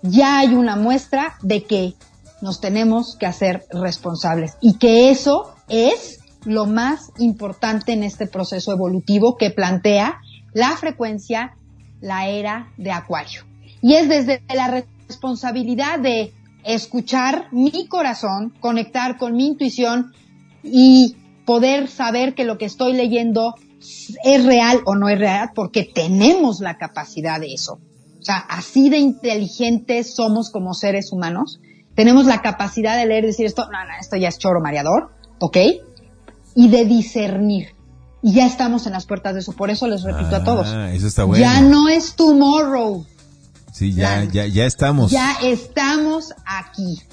ya hay una muestra de que nos tenemos que hacer responsables y que eso es lo más importante en este proceso evolutivo que plantea la frecuencia, la era de Acuario. Y es desde la responsabilidad de escuchar mi corazón, conectar con mi intuición y poder saber que lo que estoy leyendo es real o no es real porque tenemos la capacidad de eso. O sea, así de inteligentes somos como seres humanos. Tenemos la capacidad de leer y decir esto, no, no, esto ya es choro mareador, ¿ok? Y de discernir. Y ya estamos en las puertas de eso. Por eso les repito a todos. Ah, eso está bueno. Ya no es tomorrow. Sí, ya, ya, ya estamos. Ya estamos aquí.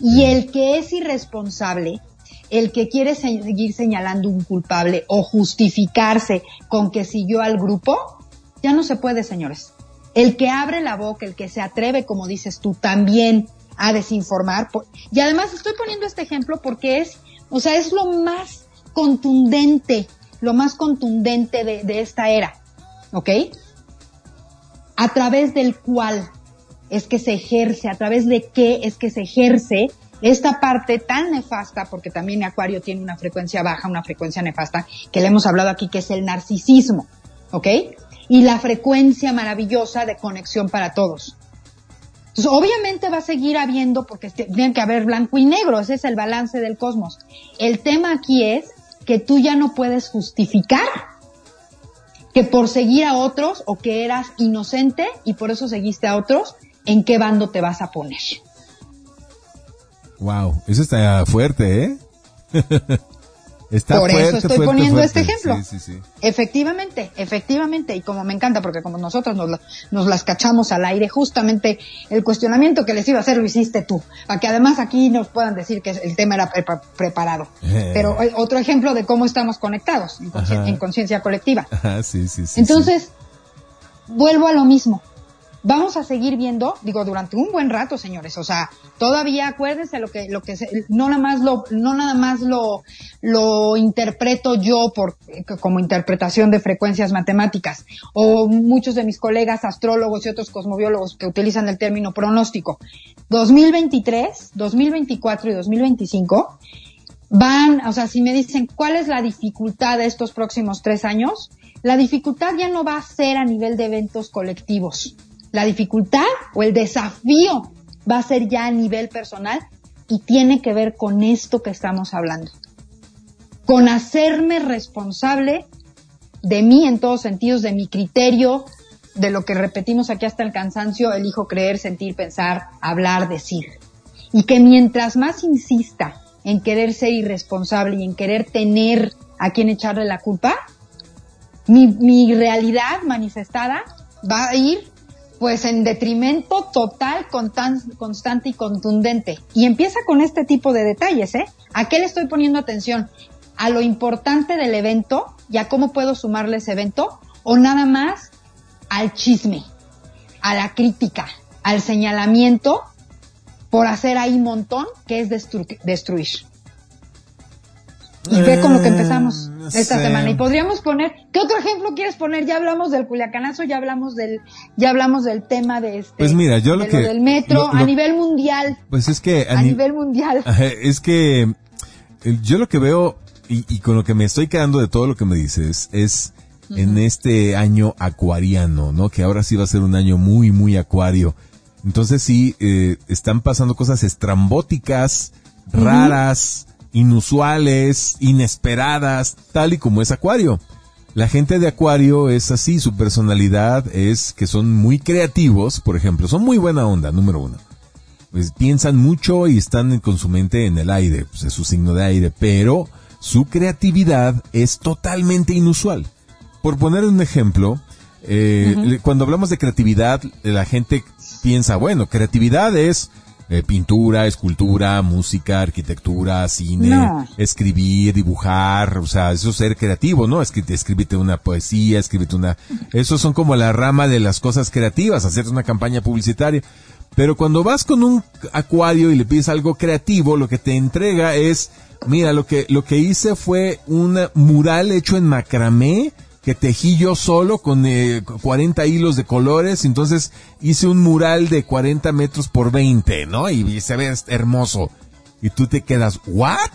Y el que es irresponsable el que quiere seguir señalando un culpable o justificarse con que siguió al grupo, ya no se puede, señores. El que abre la boca, el que se atreve, como dices tú, también a desinformar. Y además estoy poniendo este ejemplo porque es, o sea, es lo más contundente, lo más contundente de, de esta era, ¿ok? A través del cual es que se ejerce, a través de qué es que se ejerce esta parte tan nefasta, porque también Acuario tiene una frecuencia baja, una frecuencia nefasta, que le hemos hablado aquí, que es el narcisismo, ¿ok? Y la frecuencia maravillosa de conexión para todos. Entonces, obviamente va a seguir habiendo, porque tiene que haber blanco y negro, ese es el balance del cosmos. El tema aquí es que tú ya no puedes justificar que por seguir a otros o que eras inocente y por eso seguiste a otros, ¿en qué bando te vas a poner? Wow, eso está fuerte, ¿eh? está Por eso estoy poniendo este ejemplo. Sí, sí, sí. Efectivamente, efectivamente, y como me encanta, porque como nosotros nos, nos, las cachamos al aire, justamente el cuestionamiento que les iba a hacer lo hiciste tú, para que además aquí nos puedan decir que el tema era preparado. Eh. Pero otro ejemplo de cómo estamos conectados en conciencia colectiva. sí, sí, sí. Entonces, vuelvo a lo mismo vamos a seguir viendo, digo, durante un buen rato, señores. O sea, todavía acuérdense lo que, lo que no nada más lo, no nada más lo, lo interpreto yo por, como interpretación de frecuencias matemáticas, o muchos de mis colegas astrólogos y otros cosmobiólogos que utilizan el término pronóstico. 2023, 2024 y 2025 van, o sea, si me dicen cuál es la dificultad de estos próximos tres años, la dificultad ya no va a ser a nivel de eventos colectivos La dificultad o el desafío va a ser ya a nivel personal y tiene que ver con esto que estamos hablando. Con hacerme responsable de mí en todos sentidos, de mi criterio, de lo que repetimos aquí hasta el cansancio, elijo creer, sentir, pensar, hablar, decir. Y que mientras más insista en querer ser irresponsable y en querer tener a quien echarle la culpa, mi, mi realidad manifestada va a ir pues en detrimento total, constante y contundente. Y empieza con este tipo de detalles, ¿eh? ¿A qué le estoy poniendo atención? ¿A lo importante del evento y a cómo puedo sumarle ese evento? ¿O nada más al chisme, a la crítica, al señalamiento por hacer ahí montón que es destruir? Y ve con lo que empezamos mm, esta semana. Y podríamos poner, ¿qué otro ejemplo quieres poner? Ya hablamos del culiacanazo, ya hablamos del, ya hablamos del tema de este, pues mira, yo lo que, del metro a nivel mundial. Pues es que a, nivel mundial. Es que yo lo que veo y, y, con lo que me estoy quedando de todo lo que me dices es en este año acuariano, ¿no? Que ahora sí va a ser un año muy, muy acuario. Entonces sí, eh, están pasando cosas estrambóticas, raras, inusuales, inesperadas, tal y como es Acuario. La gente de Acuario es así, su personalidad es que son muy creativos, por ejemplo, son muy buena onda, número uno. Pues piensan mucho y están con su mente en el aire, pues es su signo de aire, pero su creatividad es totalmente inusual. Por poner un ejemplo, eh, cuando hablamos de creatividad, la gente piensa, bueno, creatividad es eh, pintura, escultura, música, arquitectura, cine, escribir, dibujar, o sea, eso es ser creativo, ¿no? escríbete una poesía, escríbete una... Eso son como la rama de las cosas creativas, hacer una campaña publicitaria. Pero cuando vas con un acuario y le pides algo creativo, lo que te entrega es, mira, lo que, lo que hice fue un mural hecho en macramé, que tejí yo solo con 40 eh, hilos de colores, entonces hice un mural de 40 metros por 20, ¿no? Y, se ve hermoso. Y tú te quedas, ¿what?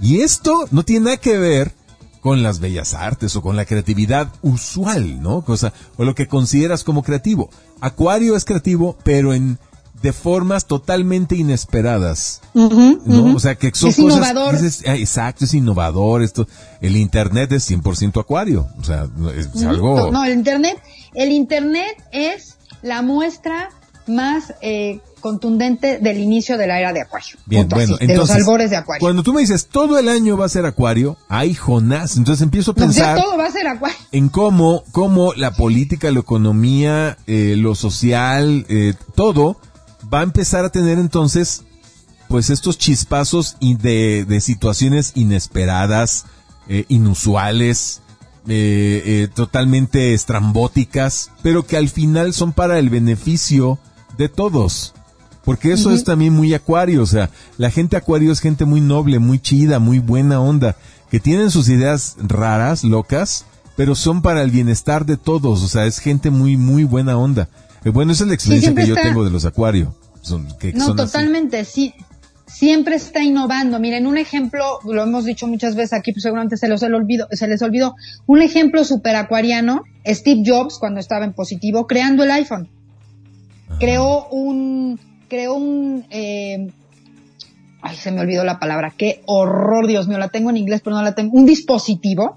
Y esto no tiene nada que ver con las bellas artes o con la creatividad usual, ¿no? Cosa, o lo que consideras como creativo. Acuario es creativo, pero en de formas totalmente inesperadas. ¿no? O sea, que son es innovador. Ah, exacto, es innovador. Esto, el internet es 100% acuario. O sea, es, algo. No, el internet, el internet es la muestra más eh, contundente del inicio de la era de Acuario. Bien, bueno, de los albores de Acuario. Cuando tú me dices todo el año va a ser Acuario, ay Jonás, entonces empiezo a pensar todo va a ser acuario. en cómo, cómo la política, la economía, eh, lo social, eh, todo va a empezar a tener entonces pues estos chispazos de, de situaciones inesperadas, eh, inusuales, eh, eh, totalmente estrambóticas, pero que al final son para el beneficio de todos. Porque eso es también muy acuario, o sea, la gente acuario es gente muy noble, muy chida, muy buena onda, que tienen sus ideas raras, locas, pero son para el bienestar de todos, o sea, es gente muy, muy buena onda. bueno, esa es la experiencia que yo tengo de los no, totalmente, sí. Siempre está innovando. Miren, un ejemplo, lo hemos dicho muchas veces aquí, pues seguramente se, los, olvido, se les olvidó. Un ejemplo super acuariano, Steve Jobs, cuando estaba en positivo, creando el iPhone. Creó un, creó un, eh, ay, se me olvidó la palabra, qué horror, Dios mío, la tengo en inglés, pero no la tengo, un dispositivo,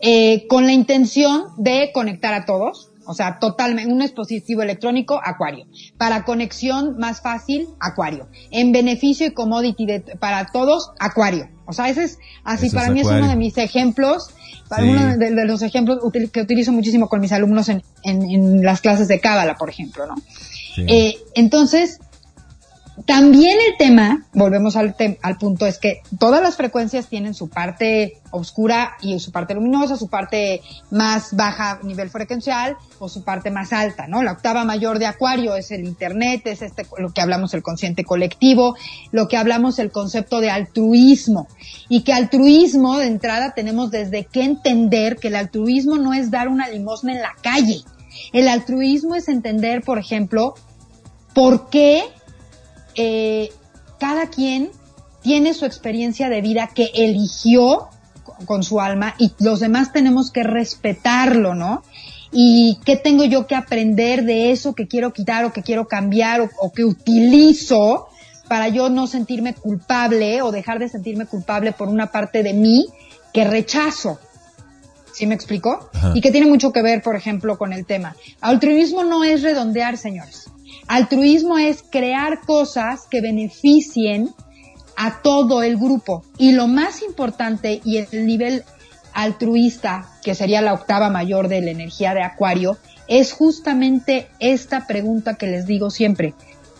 eh, con la intención de conectar a todos, o sea, totalmente, un dispositivo electrónico, Acuario. Para conexión más fácil, Acuario. En beneficio y commodity para todos, Acuario. O sea, ese es, así para mí es uno de mis ejemplos, para uno de, los ejemplos que utilizo muchísimo con mis alumnos en, en, las clases de Cábala, por ejemplo, ¿no? Eh, entonces, también el tema, volvemos al, al punto, es que todas las frecuencias tienen su parte oscura y su parte luminosa, su parte más baja nivel frecuencial o su parte más alta, ¿no? La octava mayor de Acuario es el Internet, es este, lo que hablamos el consciente colectivo, lo que hablamos el concepto de altruismo. Y que altruismo, de entrada, tenemos desde que entender que el altruismo no es dar una limosna en la calle. El altruismo es entender, por ejemplo, por qué eh, cada quien tiene su experiencia de vida que eligió con su alma y los demás tenemos que respetarlo, ¿no? y qué tengo yo que aprender de eso que quiero quitar o que quiero cambiar o, o que utilizo para yo no sentirme culpable o dejar de sentirme culpable por una parte de mí que rechazo. ¿Sí me explicó? Ajá. Y que tiene mucho que ver, por ejemplo, con el tema. Altruismo no es redondear, señores. Altruismo es crear cosas que beneficien a todo el grupo. Y lo más importante y el nivel altruista, que sería la octava mayor de la energía de Acuario, es justamente esta pregunta que les digo siempre.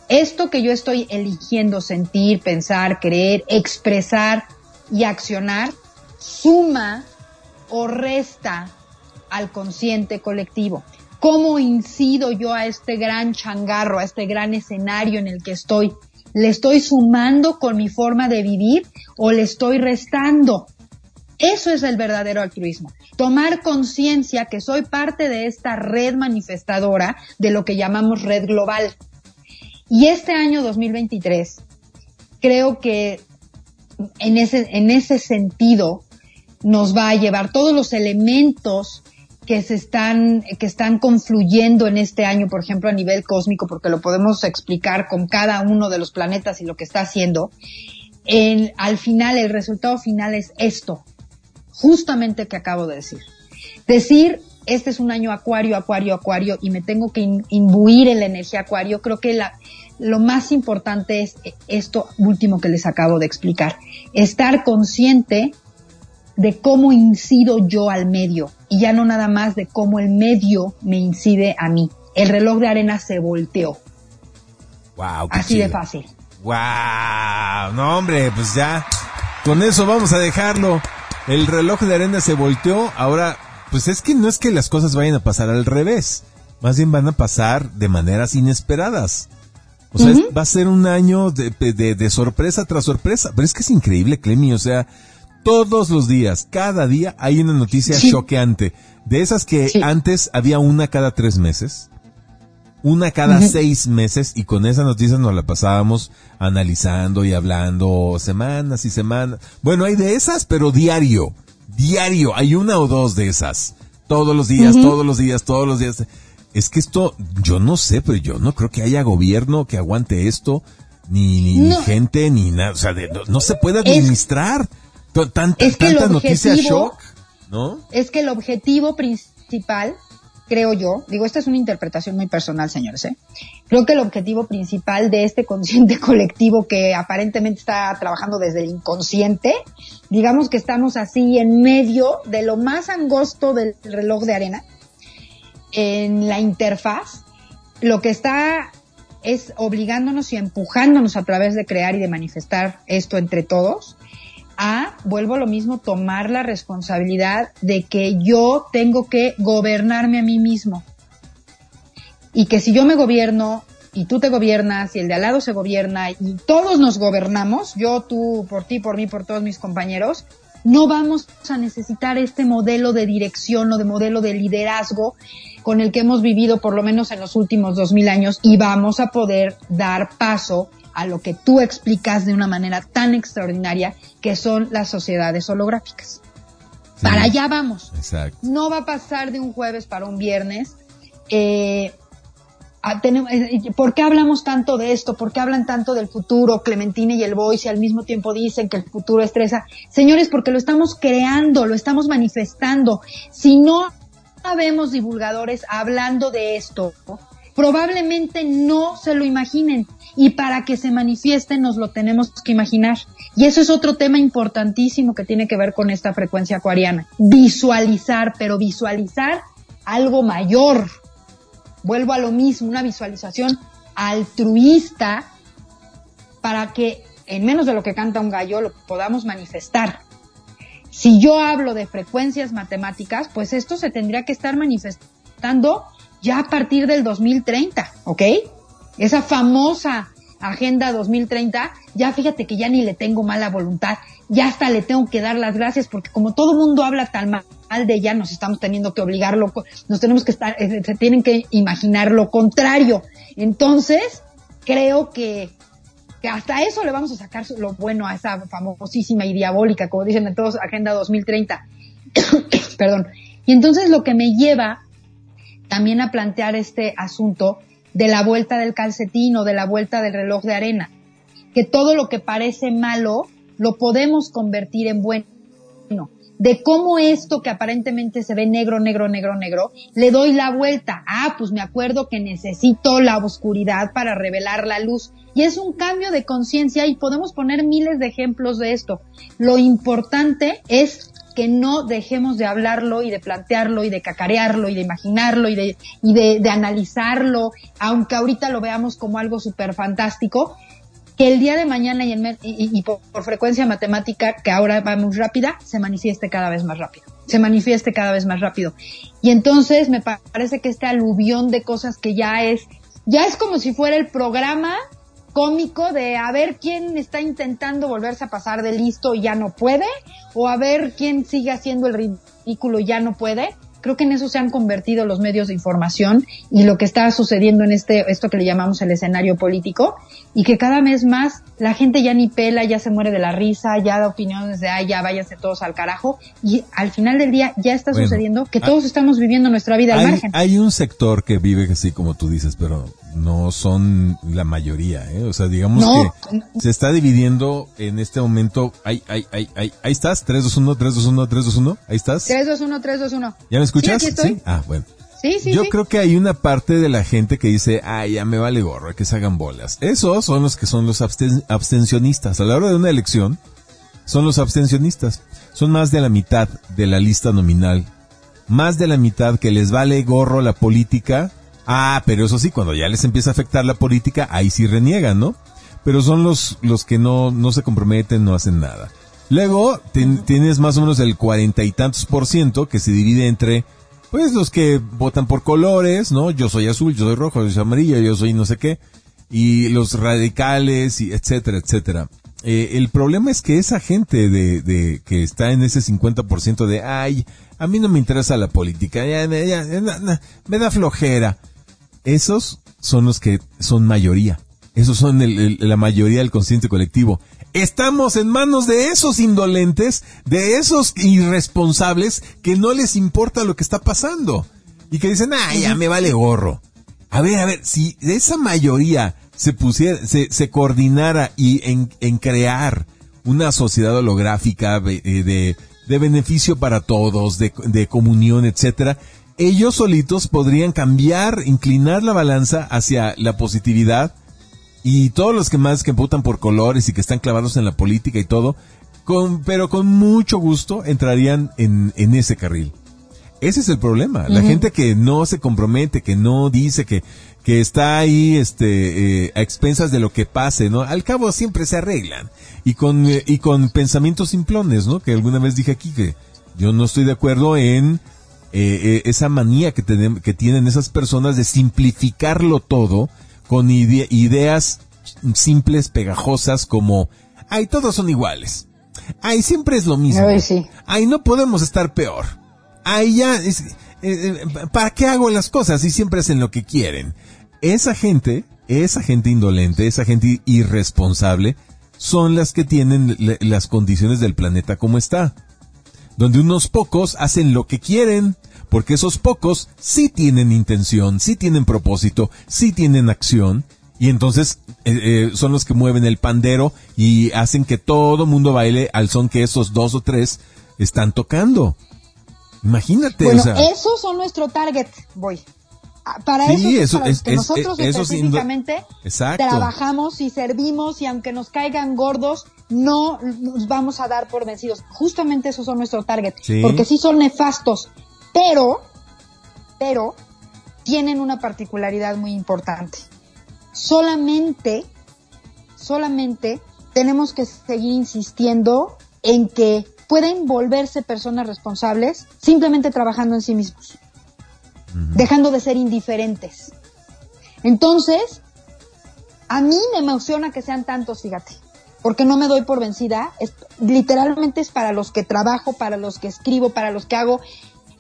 Esto que yo estoy eligiendo sentir, pensar, creer, expresar y accionar, suma o resta al consciente colectivo. ¿Cómo incido yo a este gran changarro, a este gran escenario en el que estoy? ¿Le estoy sumando con mi forma de vivir o le estoy restando? Eso es el verdadero altruismo. Tomar conciencia que soy parte de esta red manifestadora de lo que llamamos red global. Y este año 2023, creo que en ese, en ese sentido nos va a llevar todos los elementos que se están, que están confluyendo en este año, por ejemplo, a nivel cósmico, porque lo podemos explicar con cada uno de los planetas y lo que está haciendo. En, al final, el resultado final es esto, justamente que acabo de decir. Decir, este es un año acuario, acuario, acuario, y me tengo que imbuir en la energía acuario, creo que la, lo más importante es esto último que les acabo de explicar. Estar consciente de cómo incido yo al medio y ya no nada más de cómo el medio me incide a mí. El reloj de arena se volteó. Wow, Así chido. de fácil. Wow, no hombre, pues ya con eso vamos a dejarlo. El reloj de arena se volteó, ahora pues es que no es que las cosas vayan a pasar al revés, más bien van a pasar de maneras inesperadas. O sea, uh -huh. va a ser un año de, de, de, sorpresa tras sorpresa. Pero es que es increíble, Clemi. O sea, todos los días, cada día hay una noticia sí. choqueante. De esas que sí. antes había una cada tres meses, una cada uh -huh. seis meses, y con esa noticia nos la pasábamos analizando y hablando semanas y semanas. Bueno, hay de esas, pero diario, diario, hay una o dos de esas. Todos los días, uh -huh. todos los días, todos los días. Es que esto, yo no sé, pero yo no creo que haya gobierno que aguante esto, ni, ni, no. gente, ni nada. O sea, de, no, no, se puede administrar. Es Tanta, es que tanta el noticia objetivo, shock, ¿no? Es que el objetivo principal, creo yo, digo, esta es una interpretación muy personal, señores, ¿eh? Creo que el objetivo principal de este consciente colectivo que aparentemente está trabajando desde el inconsciente, digamos que estamos así en medio de lo más angosto del reloj de arena, en la interfaz, lo que está es obligándonos y empujándonos a través de crear y de manifestar esto entre todos, a, vuelvo a lo mismo, tomar la responsabilidad de que yo tengo que gobernarme a mí mismo. Y que si yo me gobierno y tú te gobiernas y el de al lado se gobierna y todos nos gobernamos, yo, tú, por ti, por mí, por todos mis compañeros, no vamos a necesitar este modelo de dirección o de modelo de liderazgo con el que hemos vivido por lo menos en los últimos dos mil años y vamos a poder dar paso a lo que tú explicas de una manera tan extraordinaria que son las sociedades holográficas. Sí, para allá vamos. Exacto. No va a pasar de un jueves para un viernes. Eh, a, tenemos, eh, ¿Por qué hablamos tanto de esto? ¿Por qué hablan tanto del futuro? Clementina y el Voice y al mismo tiempo dicen que el futuro estresa. Señores, porque lo estamos creando, lo estamos manifestando. Si no habemos divulgadores hablando de esto, probablemente no se lo imaginen y para que se manifieste nos lo tenemos que imaginar. Y eso es otro tema importantísimo que tiene que ver con esta frecuencia acuariana. Visualizar, pero visualizar algo mayor. Vuelvo a lo mismo, una visualización altruista para que en menos de lo que canta un gallo lo podamos manifestar. Si yo hablo de frecuencias matemáticas, pues esto se tendría que estar manifestando ya a partir del 2030, ¿ok? Esa famosa Agenda 2030, ya fíjate que ya ni le tengo mala voluntad, ya hasta le tengo que dar las gracias porque como todo mundo habla tan mal de ella, nos estamos teniendo que obligarlo, nos tenemos que estar, eh, se tienen que imaginar lo contrario. Entonces, creo que, que hasta eso le vamos a sacar lo bueno a esa famosísima y diabólica, como dicen en todos, Agenda 2030. Perdón. Y entonces lo que me lleva también a plantear este asunto de la vuelta del calcetín o de la vuelta del reloj de arena. Que todo lo que parece malo lo podemos convertir en bueno. De cómo esto que aparentemente se ve negro, negro, negro, negro, le doy la vuelta. Ah, pues me acuerdo que necesito la oscuridad para revelar la luz. Y es un cambio de conciencia y podemos poner miles de ejemplos de esto. Lo importante es que no dejemos de hablarlo y de plantearlo y de cacarearlo y de imaginarlo y de, y de, analizarlo, aunque ahorita lo veamos como algo súper fantástico, que el día de mañana y, y, por, frecuencia matemática, que ahora va muy rápida, se manifieste cada vez más rápido, se manifieste cada vez más rápido. Y entonces me parece que este aluvión de cosas que ya es, ya es como si fuera el programa cómico de a ver quién está intentando volverse a pasar de listo y ya no puede, o a ver quién sigue haciendo el ridículo y ya no puede. Creo que en eso se han convertido los medios de información y lo que está sucediendo en este, esto que le llamamos el escenario político, y que cada vez más la gente ya ni pela, ya se muere de la risa, ya da opiniones de, ay, ya váyanse todos al carajo, y al final del día ya está sucediendo que todos estamos viviendo nuestra vida al margen. Hay un sector que vive así como tú dices, pero no son la mayoría, ¿eh? O sea, digamos que se está dividiendo en este momento. Ahí, ahí, ahí, ahí, ahí estás, 3, 2, 1, 3, 2, 1, 3, 2, 1, ahí estás. 3, 2, 1, 3, 2, 1. ¿Ya me escuchas? Sí, ¿Sí? Ah, bueno. Sí, sí, Yo creo que hay una parte de la gente que dice, ay, ya me vale gorro, que se hagan bolas. Esos son los que son los abstencionistas. A la hora de una elección, son los abstencionistas. Son más de la mitad de la lista nominal. Más de la mitad que les vale gorro la política Ah, pero eso sí, cuando ya les empieza a afectar la política, ahí sí reniegan, ¿no? Pero son los, los que no, no se comprometen, no hacen nada. Luego tienes más o menos el cuarenta y tantos por ciento que se divide entre, pues los que votan por colores, ¿no? Yo soy azul, yo soy rojo, yo soy amarillo, yo soy no sé qué. Y los radicales, y etcétera, etcétera. Eh, el problema es que esa gente de, de que está en ese 50% de, ay, a mí no me interesa la política, ya, ya, ya, me da flojera esos son los que son mayoría. Esos son la mayoría del consciente colectivo. Estamos en manos de esos indolentes, de esos irresponsables que no les importa lo que está pasando. Y que dicen, ah, ya me vale gorro. A ver, a ver, si esa mayoría se pusiera, se, se coordinara y en, en, crear una sociedad holográfica de, de, de beneficio para todos, de, de comunión, etcétera, ellos solitos podrían cambiar, inclinar la balanza hacia la positividad y todos los que más que votan por colores y que están clavados en la política y todo, con, pero con mucho gusto entrarían en, en ese carril. Ese es el problema. La gente que no se compromete, que no dice que, que está ahí, este, eh, a expensas de lo que pase, ¿no? Al cabo siempre se arreglan. Y con, eh, y con pensamientos simplones, ¿no? Que alguna vez dije aquí que yo no estoy de acuerdo en eh, eh, esa manía que, que tienen esas personas de simplificarlo todo con ideas simples, pegajosas como, ay, todos son iguales. Ay, siempre es lo mismo. Ay, no podemos estar peor. Ay, ya, eh, ¿para qué hago las cosas si siempre hacen lo que quieren? Esa gente, esa gente indolente, esa gente irresponsable, son las que tienen las condiciones del planeta como está donde unos pocos hacen lo que quieren, porque esos pocos sí tienen intención, sí tienen propósito, sí tienen acción, y entonces eh, eh, son los que mueven el pandero y hacen que todo mundo baile al son que esos dos o tres están tocando. Imagínate. Bueno, esos son nuestro target, voy. Ah, para eso, es, que nosotros específicamente trabajamos y servimos y aunque nos caigan gordos, no nos vamos a dar por vencidos. Justamente esos son nuestro target, porque sí son nefastos, pero, pero tienen una particularidad muy importante. Solamente, solamente tenemos que seguir insistiendo en que pueden volverse personas responsables simplemente trabajando en sí mismos, dejando de ser indiferentes. Entonces, a mí me emociona que sean tantos, fíjate porque no me doy por vencida. Es, literalmente es para los que trabajo, para los que escribo, para los que hago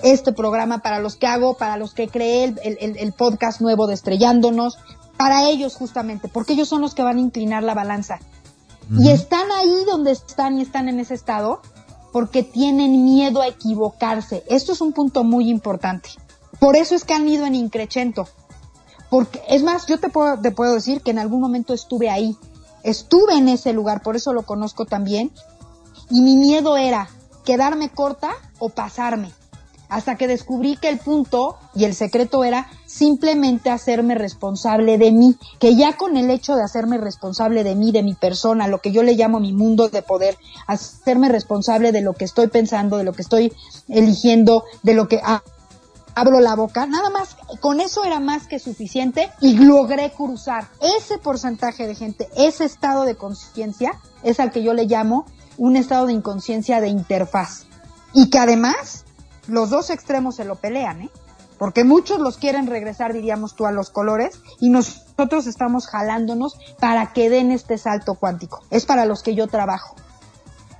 este programa, para los que hago, para los que creé el, podcast nuevo de Estrellándonos, para ellos justamente, porque ellos son los que van a inclinar la balanza. Y están ahí donde están y están en ese estado porque tienen miedo a equivocarse. Esto es un punto muy importante. Por eso es que han ido en increchento. Porque, es más, yo te puedo, te puedo decir que en algún momento estuve ahí. Estuve en ese lugar, por eso lo conozco también. Y mi miedo era quedarme corta o pasarme hasta que descubrí que el punto y el secreto era simplemente hacerme responsable de mí, que ya con el hecho de hacerme responsable de mí, de mi persona, lo que yo le llamo mi mundo de poder, hacerme responsable de lo que estoy pensando, de lo que estoy eligiendo, de lo que abro la boca, nada más, con eso era más que suficiente y logré cruzar ese porcentaje de gente, ese estado de conciencia, es al que yo le llamo un estado de inconsciencia de interfaz. Y que además los dos extremos se lo pelean, ¿eh? Porque muchos los quieren regresar, diríamos tú, a los colores y nosotros estamos jalándonos para que den este salto cuántico. Es para los que yo trabajo.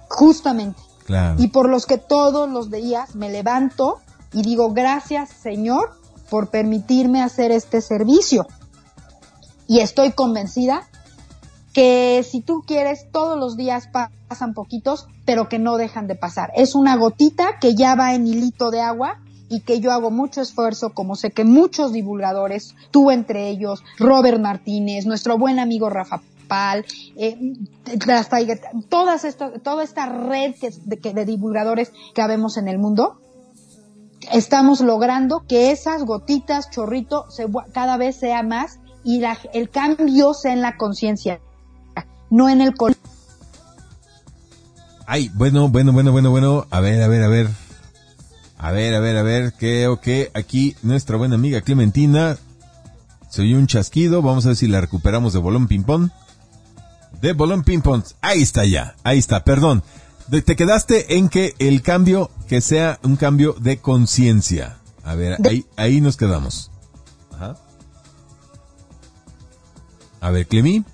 Justamente. Claro. Y por los que todos los días me levanto y digo, gracias Señor por permitirme hacer este servicio. Y estoy convencida que si tú quieres, todos los días pasan poquitos, pero que no dejan de pasar. Es una gotita que ya va en hilito de agua y que yo hago mucho esfuerzo, como sé que muchos divulgadores, tú entre ellos, Robert Martínez, nuestro buen amigo Rafa Pal, eh, todas estas, toda esta red de, de divulgadores que habemos en el mundo, estamos logrando que esas gotitas, chorrito, se, cada vez sea más y la, el cambio sea en la conciencia no en el colegio. Ay, bueno, bueno, bueno, bueno, bueno. A ver, a ver, a ver. A ver, a ver, a ver. Creo que aquí nuestra buena amiga Clementina se oyó un chasquido. Vamos a ver si la recuperamos de bolón ping-pong. De bolón ping-pong. Ahí está ya. Ahí está. Perdón. Te quedaste en que el cambio, que sea un cambio de conciencia. A ver, ahí, ahí nos quedamos. Ajá. A ver, Clemi.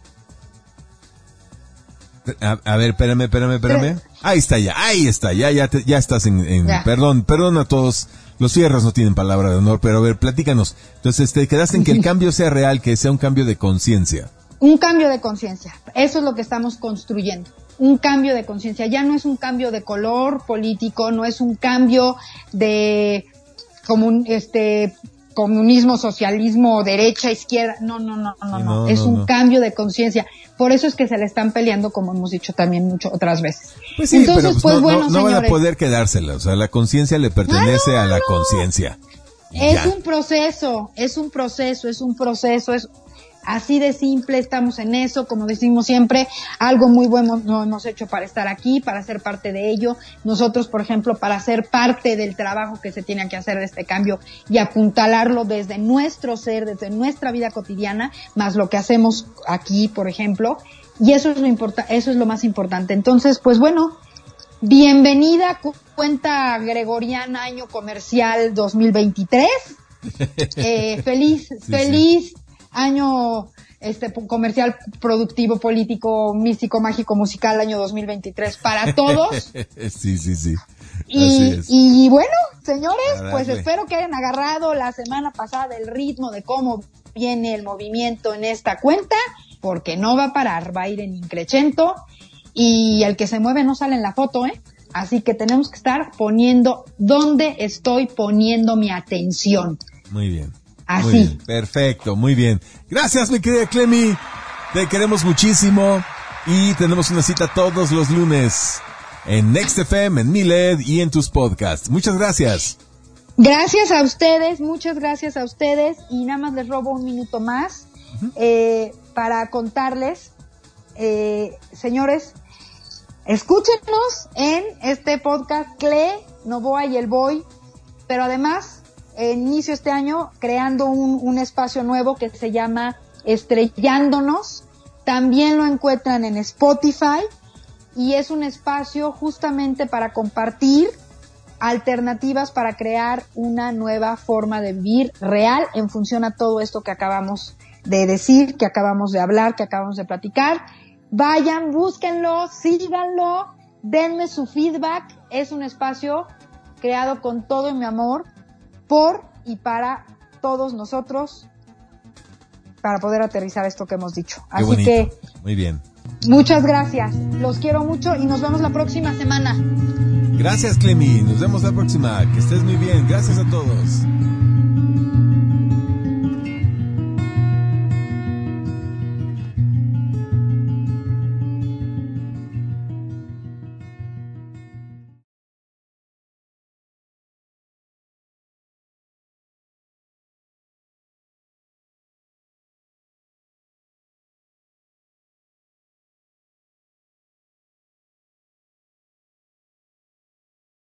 A, ver, espérame, espérame, espérame. Ahí está ya, ahí está, ya, ya, ya estás en, perdón, perdón a todos. Los fierros no tienen palabra de honor, pero a ver, platícanos. Entonces, te quedaste en que el cambio sea real, que sea un cambio de conciencia. Un cambio de conciencia. Eso es lo que estamos construyendo. Un cambio de conciencia. Ya no es un cambio de color político, no es un cambio de como este comunismo, socialismo, derecha, izquierda. No, no, no, no, no. es un cambio de conciencia. Por eso es que se le están peleando, como hemos dicho también mucho otras veces. Pues sí, Entonces, pero pues, pues no, bueno, no, van a poder quedársela. O sea, la conciencia le pertenece a la conciencia. Es un proceso, es un proceso, es un proceso, es Así de simple, estamos en eso, como decimos siempre, algo muy bueno no hemos hecho para estar aquí, para ser parte de ello. Nosotros, por ejemplo, para ser parte del trabajo que se tiene que hacer de este cambio y apuntalarlo desde nuestro ser, desde nuestra vida cotidiana, más lo que hacemos aquí, por ejemplo. Y eso es lo importa, eso es lo más importante. Entonces, pues bueno, bienvenida cuenta gregoriana año comercial 2023. Eh, feliz, feliz año este comercial productivo político místico mágico musical año 2023 para todos. Sí sí sí. Y, y bueno señores pues espero que hayan agarrado la semana pasada el ritmo de cómo viene el movimiento en esta cuenta porque no va a parar va a ir en increchento y el que se mueve no sale en la foto eh así que tenemos que estar poniendo dónde estoy poniendo mi atención. Muy bien Así. perfecto, muy bien. Gracias, mi querida Clemi. Te queremos muchísimo y tenemos una cita todos los lunes en Next FM, en Miled y en tus podcasts. Muchas gracias. Gracias a ustedes, muchas gracias a ustedes y nada más les robo un minuto más eh, para contarles, eh, señores, escúchenos en este podcast Cle, Novoa y el Boy, pero además inicio este año creando un, espacio nuevo que se llama Estrellándonos. También lo encuentran en Spotify y es un espacio justamente para compartir alternativas para crear una nueva forma de vivir real en función a todo esto que acabamos de decir, que acabamos de hablar, que acabamos de platicar. Vayan, búsquenlo, síganlo, denme su feedback. Es un espacio creado con todo mi amor por y para todos nosotros para poder aterrizar esto que hemos dicho. Así que muy bien. Muchas gracias. Los quiero mucho y nos vemos la próxima semana. Gracias, Clemi. Nos vemos la próxima. Que estés muy bien. Gracias a todos.